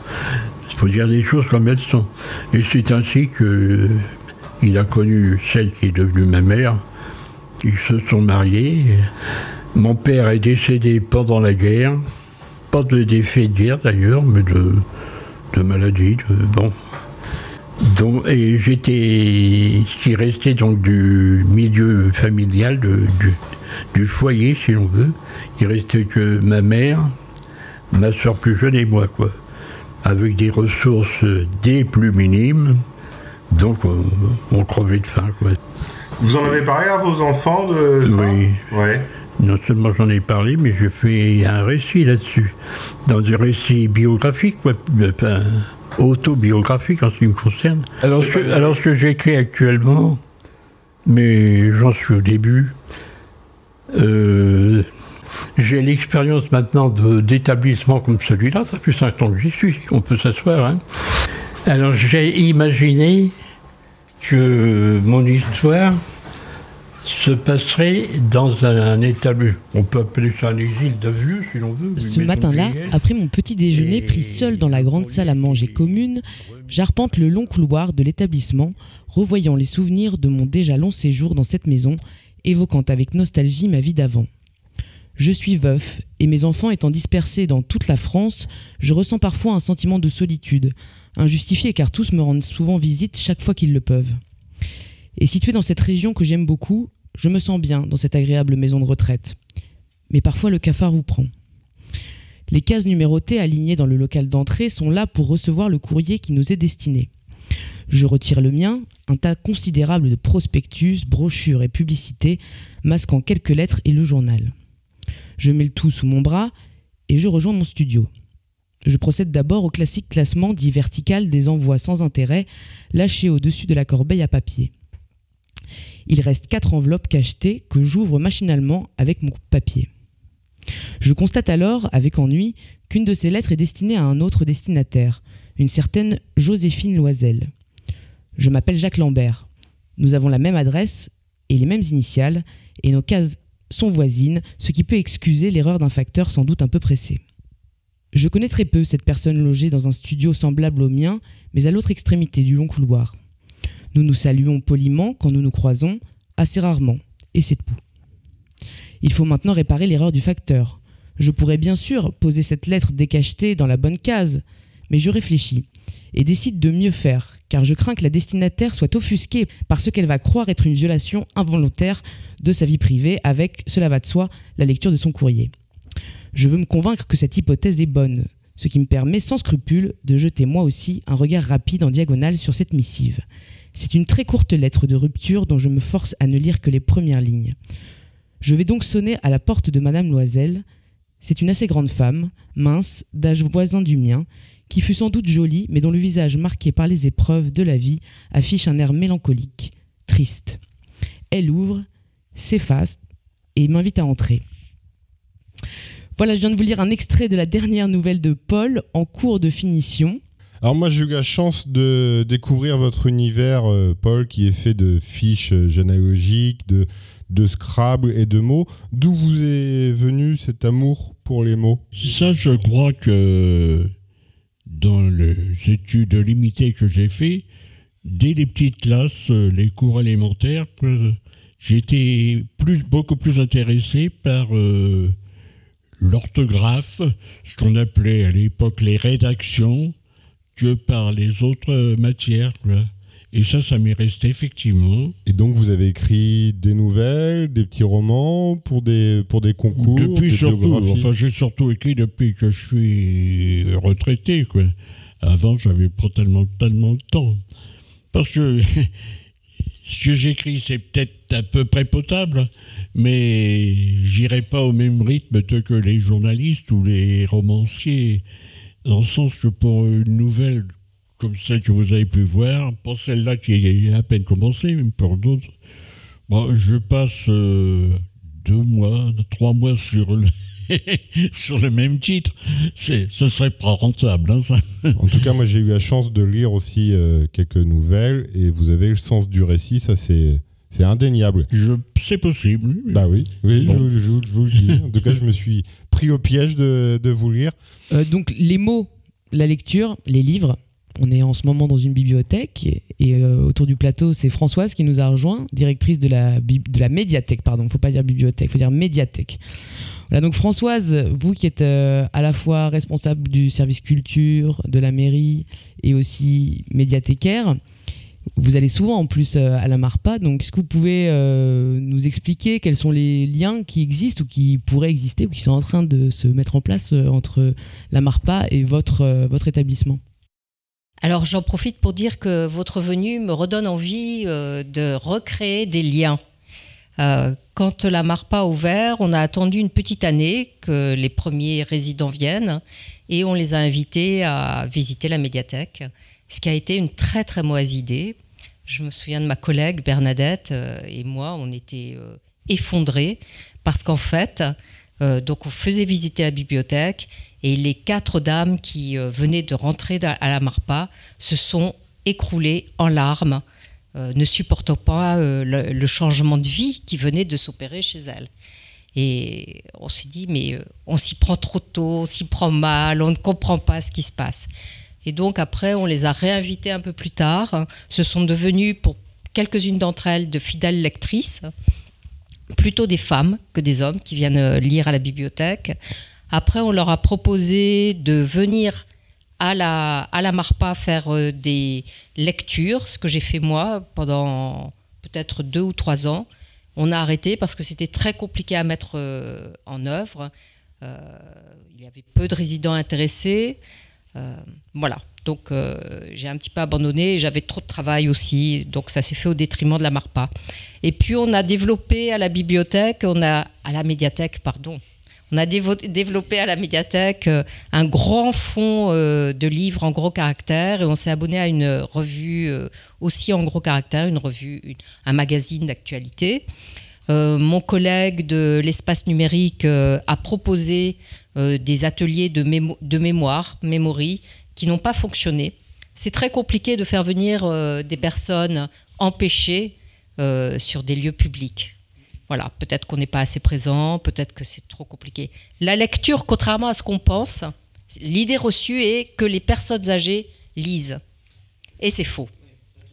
Il faut dire les choses comme elles sont. Et c'est ainsi que euh, il a connu celle qui est devenue ma mère. Ils se sont mariés. Mon père est décédé pendant la guerre. Pas de défait de guerre d'ailleurs, mais de, de maladie. de- bon. Donc, et j'étais ce qui restait donc du milieu familial, de- du, du foyer si l'on veut. Il restait que ma mère, ma soeur plus jeune et moi, quoi. Avec des ressources des plus minimes. Donc on, on crevait de faim, quoi. Vous en avez parlé à vos enfants de ça? Oui. Ouais. Non seulement j'en ai parlé, mais je fais un récit là-dessus. Dans des récits biographiques, quoi, enfin, autobiographiques en ce qui me concerne. Alors, ce, alors ce que j'écris actuellement, mais j'en suis au début, euh, j'ai l'expérience maintenant de- d'établissement comme celui-là, ça fait cinq ans que j'y suis, on peut s'asseoir. hein. Alors j'ai imaginé que mon histoire se passerait dans un établissement, on peut appeler ça un exil de vieux si l'on veut. Ce matin-là, après mon petit déjeuner pris seul dans la grande salle à manger commune, j'arpente le long couloir de l'établissement, revoyant les souvenirs de mon déjà long séjour dans cette maison, évoquant avec nostalgie ma vie d'avant. Je suis veuf, et mes enfants étant dispersés dans toute la France, je ressens parfois un sentiment de solitude, injustifié car tous me rendent souvent visite chaque fois qu'ils le peuvent. Et situé dans cette région que j'aime beaucoup, je me sens bien dans cette agréable maison de retraite. Mais parfois le cafard vous prend. Les cases numérotées alignées dans le local d'entrée sont là pour recevoir le courrier qui nous est destiné. Je retire le mien, un tas considérable de prospectus, brochures et publicités, masquant quelques lettres et le journal. Je mets le tout sous mon bras et je rejoins mon studio. Je procède d'abord au classique classement dit vertical des envois sans intérêt lâchés au-dessus de la corbeille à papier. Il reste quatre enveloppes cachetées que j'ouvre machinalement avec mon papier. Je constate alors, avec ennui, qu'une de ces lettres est destinée à un autre destinataire, une certaine Joséphine Loisel. Je m'appelle Jacques Lambert. Nous avons la même adresse et les mêmes initiales, et nos cases sont voisines, ce qui peut excuser l'erreur d'un facteur sans doute un peu pressé. Je connais très peu cette personne logée dans un studio semblable au mien, mais à l'autre extrémité du long couloir. Nous nous saluons poliment quand nous nous croisons, assez rarement, et c'est tout. Il faut maintenant réparer l'erreur du facteur. Je pourrais bien sûr poser cette lettre décachetée dans la bonne case, mais je réfléchis et décide de mieux faire, car je crains que la destinataire soit offusquée par ce qu'elle va croire être une violation involontaire de sa vie privée avec, cela va de soi, la lecture de son courrier. Je veux me convaincre que cette hypothèse est bonne, ce qui me permet sans scrupule de jeter moi aussi un regard rapide en diagonale sur cette missive. C'est une très courte lettre de rupture dont je me force à ne lire que les premières lignes. Je vais donc sonner à la porte de Madame Loisel. C'est une assez grande femme, mince, d'âge voisin du mien, qui fut sans doute jolie, mais dont le visage marqué par les épreuves de la vie affiche un air mélancolique, triste. Elle ouvre, s'efface et m'invite à entrer. Voilà, je viens de vous lire un extrait de la dernière nouvelle de Paul en cours de finition. Alors moi j'ai eu la chance de découvrir votre univers, euh, Paul, qui est fait de fiches euh, généalogiques, de, de Scrabble et de mots. D'où vous est venu cet amour pour les mots? Ça, je crois que dans les études limitées que j'ai fait, dès les petites classes, euh, les cours élémentaires, j'étais beaucoup plus intéressé par l'orthographe, ce qu'on appelait à l'époque les rédactions, que par les autres euh, matières. quoi. Et ça, ça m'est resté effectivement. Et donc vous avez écrit des nouvelles, des petits romans pour des, pour des concours Depuis des surtout, enfin j'ai surtout écrit depuis que je suis retraité. Quoi. Avant, j'avais pas tellement, tellement de temps. Parce que ce que j'écris, c'est peut-être à peu près potable, mais j'irai pas au même rythme que les journalistes ou les romanciers. Dans le sens que pour une nouvelle comme celle que vous avez pu voir, pas celle-là qui est à peine commencée, mais pour d'autres, bon, je passe euh, deux mois, trois mois sur le, sur le même titre. C'est, ce serait pas rentable, hein, ça. En tout cas, moi j'ai eu la chance de lire aussi euh, quelques nouvelles et vous avez le sens du récit, ça c'est c'est indéniable. Je, c'est possible. Bah oui, oui, Bon. je, je- je vous le dis. En tout cas, je me suis pris au piège de, vous lire. Euh, donc les mots, la lecture, les livres. On est en ce moment dans une bibliothèque et, euh, autour du plateau, c'est Françoise qui nous a rejoint, directrice de la, de la médiathèque, pardon, faut pas dire bibliothèque, faut dire médiathèque. Voilà, donc Françoise, vous qui êtes euh, à la fois responsable du service culture, de la mairie et aussi médiathécaire, vous allez souvent en plus euh, à la Marpa, donc est-ce que vous pouvez euh, nous expliquer quels sont les liens qui existent ou qui pourraient exister ou qui sont en train de se mettre en place euh, entre la Marpa et votre, votre établissement? Alors j'en profite pour dire que votre venue me redonne envie de recréer des liens. Quand la MARPA a ouvert, on a attendu une petite année que les premiers résidents viennent et on les a invités à visiter la médiathèque, ce qui a été une très très mauvaise idée. Je me souviens de ma collègue Bernadette euh, et moi, on était euh, effondrés parce qu'en fait, euh, donc on faisait visiter la bibliothèque et les quatre dames qui venaient de rentrer à la Marpa se sont écroulées en larmes, ne supportant pas le, le changement de vie qui venait de s'opérer chez elles. Et on s'est dit, mais on s'y prend trop tôt, on s'y prend mal, on ne comprend pas ce qui se passe. Et donc après, on les a réinvitées un peu plus tard. Ce sont devenues, pour quelques-unes d'entre elles, de fidèles lectrices plutôt des femmes que des hommes qui viennent euh, lire à la bibliothèque. Après, on leur a proposé de venir à la, à la Marpa faire euh, des lectures, ce que j'ai fait moi pendant peut-être deux ou trois ans. On a arrêté parce que c'était très compliqué à mettre euh, en œuvre. Il y avait peu de résidents intéressés. Euh, voilà. Donc euh, j'ai un petit peu abandonné j'avais trop de travail aussi. Donc ça s'est fait au détriment de la MARPA. Et puis on a développé à la bibliothèque, on a à la médiathèque, pardon. On a développé à la médiathèque euh, un grand fonds de livres en gros caractères et on s'est abonné à une revue aussi en gros caractères, une revue, un magazine d'actualité. Mon collègue de l'espace numérique a proposé euh, des ateliers de, mémo- de mémoire, memory, qui n'ont pas fonctionné. C'est très compliqué de faire venir euh, des personnes empêchées euh, sur des lieux publics. Voilà, peut-être qu'on n'est pas assez présent, peut-être que c'est trop compliqué. La lecture, contrairement à ce qu'on pense, l'idée reçue est que les personnes âgées lisent. Et c'est faux.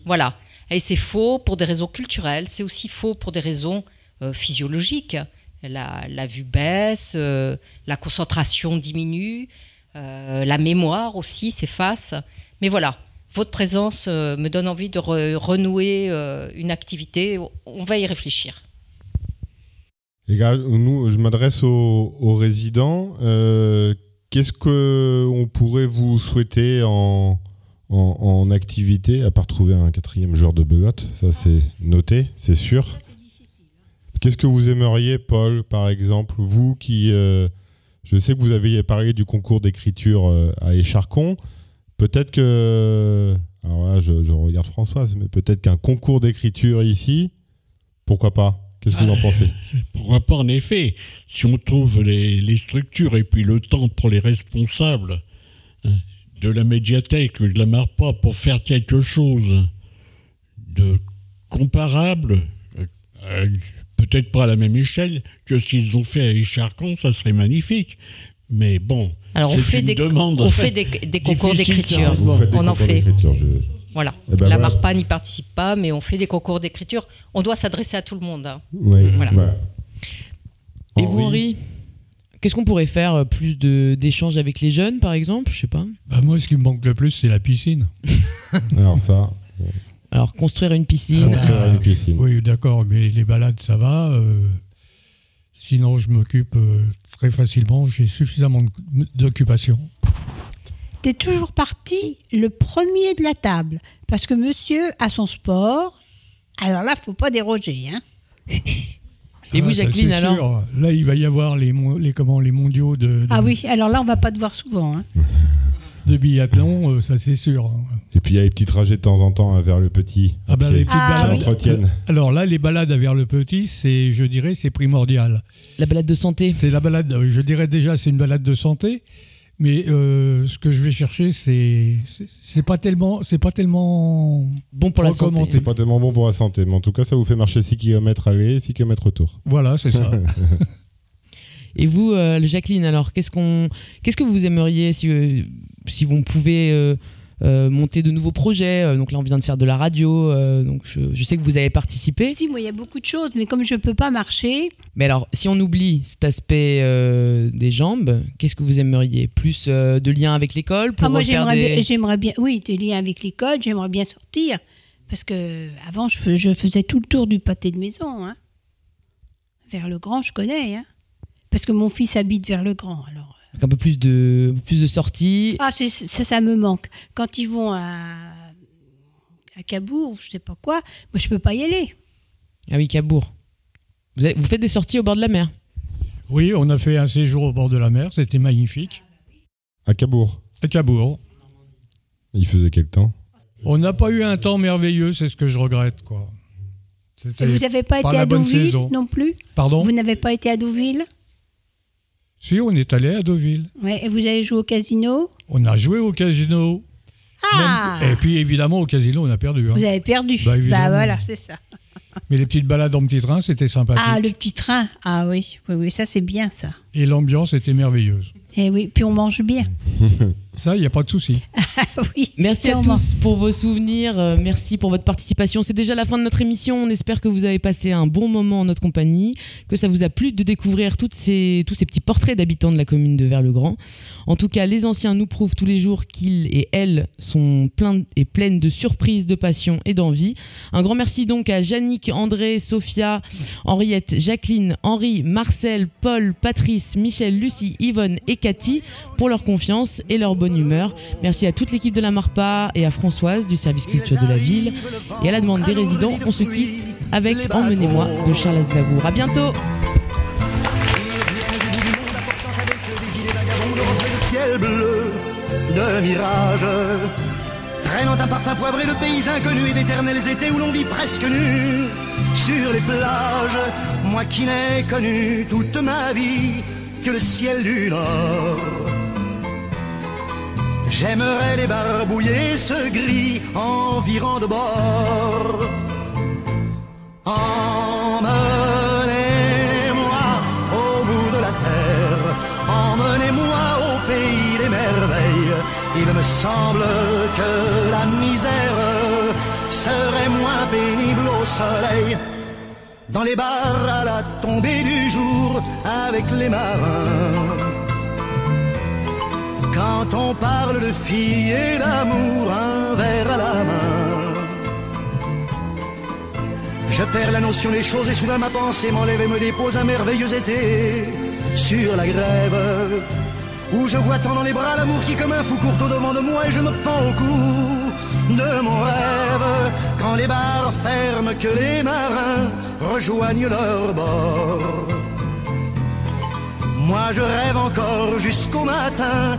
Voilà. Et c'est faux pour des raisons culturelles, c'est aussi faux pour des raisons physiologiques. La, vue baisse, euh, la concentration diminue, euh, la mémoire aussi s'efface. Mais voilà, votre présence euh, me donne envie de re- renouer une activité. On va y réfléchir. Les nous, je m'adresse aux, résidents. Qu'est-ce que on pourrait vous souhaiter en, en, en activité, à part trouver un quatrième joueur de belote? Ça, c'est noté, c'est sûr. Qu'est-ce que vous aimeriez, Paul, par exemple Vous qui. euh, je sais que vous avez parlé du concours d'écriture euh, à Écharcon. Peut-être que. Alors là, je, je regarde Françoise, mais peut-être qu'un concours d'écriture ici, pourquoi pas? Qu'est-ce que vous en pensez? Pourquoi pas, en effet, si on trouve les, les structures et puis le temps pour les responsables hein, de la médiathèque ou de la MARPA pour faire quelque chose de comparable, euh, euh, peut-être pas à la même échelle que ce qu'ils ont fait à Écharcon, ça serait magnifique. Mais bon, Alors on fait une des, demande on fait des, des concours d'écriture. On en fait. je- Voilà. Eh ben la voilà. MARPA n'y participe pas, mais on fait des concours d'écriture. On doit s'adresser à tout le monde. hein. Voilà. Et vous, Henri Qu'est-ce qu'on pourrait faire euh, plus de d'échanges avec les jeunes, par exemple? Je sais pas. Bah, moi, ce qui me manque le plus, c'est la piscine. Alors ça. Alors construire une piscine. Ah, Oui, d'accord, mais les balades, ça va. euh, sinon, je m'occupe euh, très facilement. J'ai suffisamment d'occupation. T'es toujours parti le premier de la table. Parce que monsieur a son sport. Alors là, faut pas déroger. Hein. Et vous, Ah, ça, Jacqueline, alors sûr. Là, il va y avoir les, comment, les mondiaux de, de, Ah oui, alors là, on va pas te voir souvent. Hein. de biathlon, euh, ça c'est sûr. Et puis il y a les petits trajets de temps en temps hein, vers le petit. Ah ben, qui- les petites qui balades. entretiennent. Alors là, les balades vers le petit, c'est, je dirais, c'est primordial. La balade de santé. C'est la balade. euh, Je dirais déjà, c'est une balade de santé. Mais euh, ce que je vais chercher, c'est, c'est, pas tellement, c'est pas tellement bon pour la santé. C'est pas tellement bon pour la santé, mais en tout cas, ça vous fait marcher 6 km aller, 6 km retour. Voilà, c'est ça. Et vous, euh, Jacqueline, alors qu'est-ce qu'on, qu'est-ce que vous aimeriez si, euh, si vous pouvez euh, euh, monter de nouveaux projets Euh, Donc là, on vient de faire de la radio, euh, donc je, je sais que vous avez participé. Si, moi, il y a beaucoup de choses, mais comme je peux pas marcher, Mais alors, si on oublie cet aspect euh, des jambes, qu'est-ce que vous aimeriez? Plus de liens avec l'école pour ah, moi, j'aimerais, des... bien, j'aimerais bien, oui, des liens avec l'école, j'aimerais bien sortir. Parce que avant, je faisais tout le tour du pâté de maison. Hein. Vers le grand, je connais. Hein. Parce que mon fils habite vers le grand. Alors. Donc un peu plus de, un peu plus de sorties. Ah, c'est, ça, ça me manque. Quand ils vont à, à Cabourg, je sais pas quoi, moi, je peux pas y aller. Ah oui, Cabourg. Vous, avez- vous faites des sorties au bord de la mer? Oui, on a fait un séjour au bord de la mer, c'était magnifique. À Cabourg? À Cabourg. Il faisait quel temps? On n'a pas eu un temps merveilleux, c'est ce que je regrette, quoi. C'était Et vous n'avez pas été la à Deauville non plus? Pardon? Vous n'avez pas été à Deauville? Si, on est allé à Deauville. ouais, Et vous avez joué au casino? On a joué au casino. Ah Même- Et puis évidemment, au casino, on a perdu. hein. Vous avez perdu. Bah, évidemment. voilà, c'est ça. Mais les petites balades en petit train, c'était sympathique. Ah, le petit train. Ah oui, oui, oui, ça c'est bien ça. Et l'ambiance était merveilleuse. Et oui, puis on mange bien. Ça, il n'y a pas de souci. Merci à tous pour vos souvenirs, euh, merci pour votre participation. C'est déjà la fin de notre émission. On espère que vous avez passé un bon moment en notre compagnie, que ça vous a plu de découvrir toutes ces, tous ces petits portraits d'habitants de la commune de Vers-le-Grand. En tout cas, les anciens nous prouvent tous les jours qu'ils et elles sont pleins et pleines de surprises, de passion et d'envie. Un grand merci donc à Yannick, André, Sophia, Henriette, Jacqueline, Henri, Marcel, Paul, Patrice, Michel, Lucie, Yvonne et Cathy pour leur confiance et leur bonne humeur. Merci à toute l'équipe de la Marpa et à Françoise du service culture de la ville. Et à la demande des résidents, on se quitte avec Emmenez-moi de Charles Aznavour. À bientôt! de mirage. Traînant un parfum poivré de pays inconnus et d'éternels étés où l'on vit presque nu sur les plages. Moi qui n'ai connu toute ma vie que le ciel du Nord. J'aimerais débarbouiller ce gris environ de bord. Emmenez-moi au bout de la terre, emmenez-moi au pays des merveilles. Il me semble que la misère serait moins pénible au soleil. Dans les bars à la tombée du jour avec les marins. Quand on parle de filles et d'amour, un verre à la main. Je perds la notion des choses et soudain ma pensée m'enlève et me dépose un merveilleux été sur la grève. Où je vois tant dans les bras l'amour qui comme un fou court au devant de moi et je me pends au cou de mon rêve. Quand les bars ferment, que les marins rejoignent leur bord. Moi je rêve encore jusqu'au matin,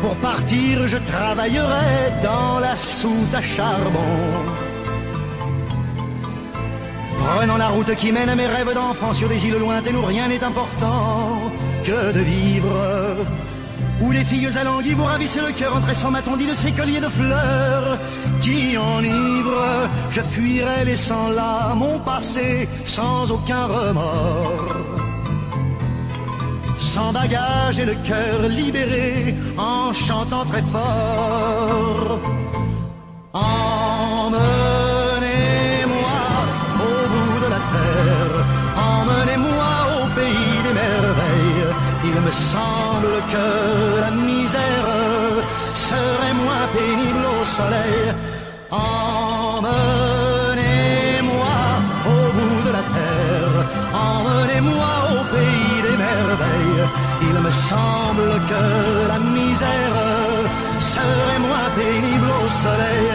Pour partir, je travaillerai dans la soute à charbon. Prenant la route qui mène à mes rêves d'enfant sur des îles lointaines où rien n'est important que de vivre. Où les filles alanguies vous ravissent le cœur en tressant ma tondie de ces colliers de fleurs qui enivrent. Je fuirai laissant là mon passé sans aucun remords sans bagage et le cœur libéré en chantant très fort. Emmenez-moi au bout de la terre, emmenez-moi au pays des merveilles. Il me semble que la misère serait moins pénible au soleil. Semble que la misère serait moins pénible au soleil.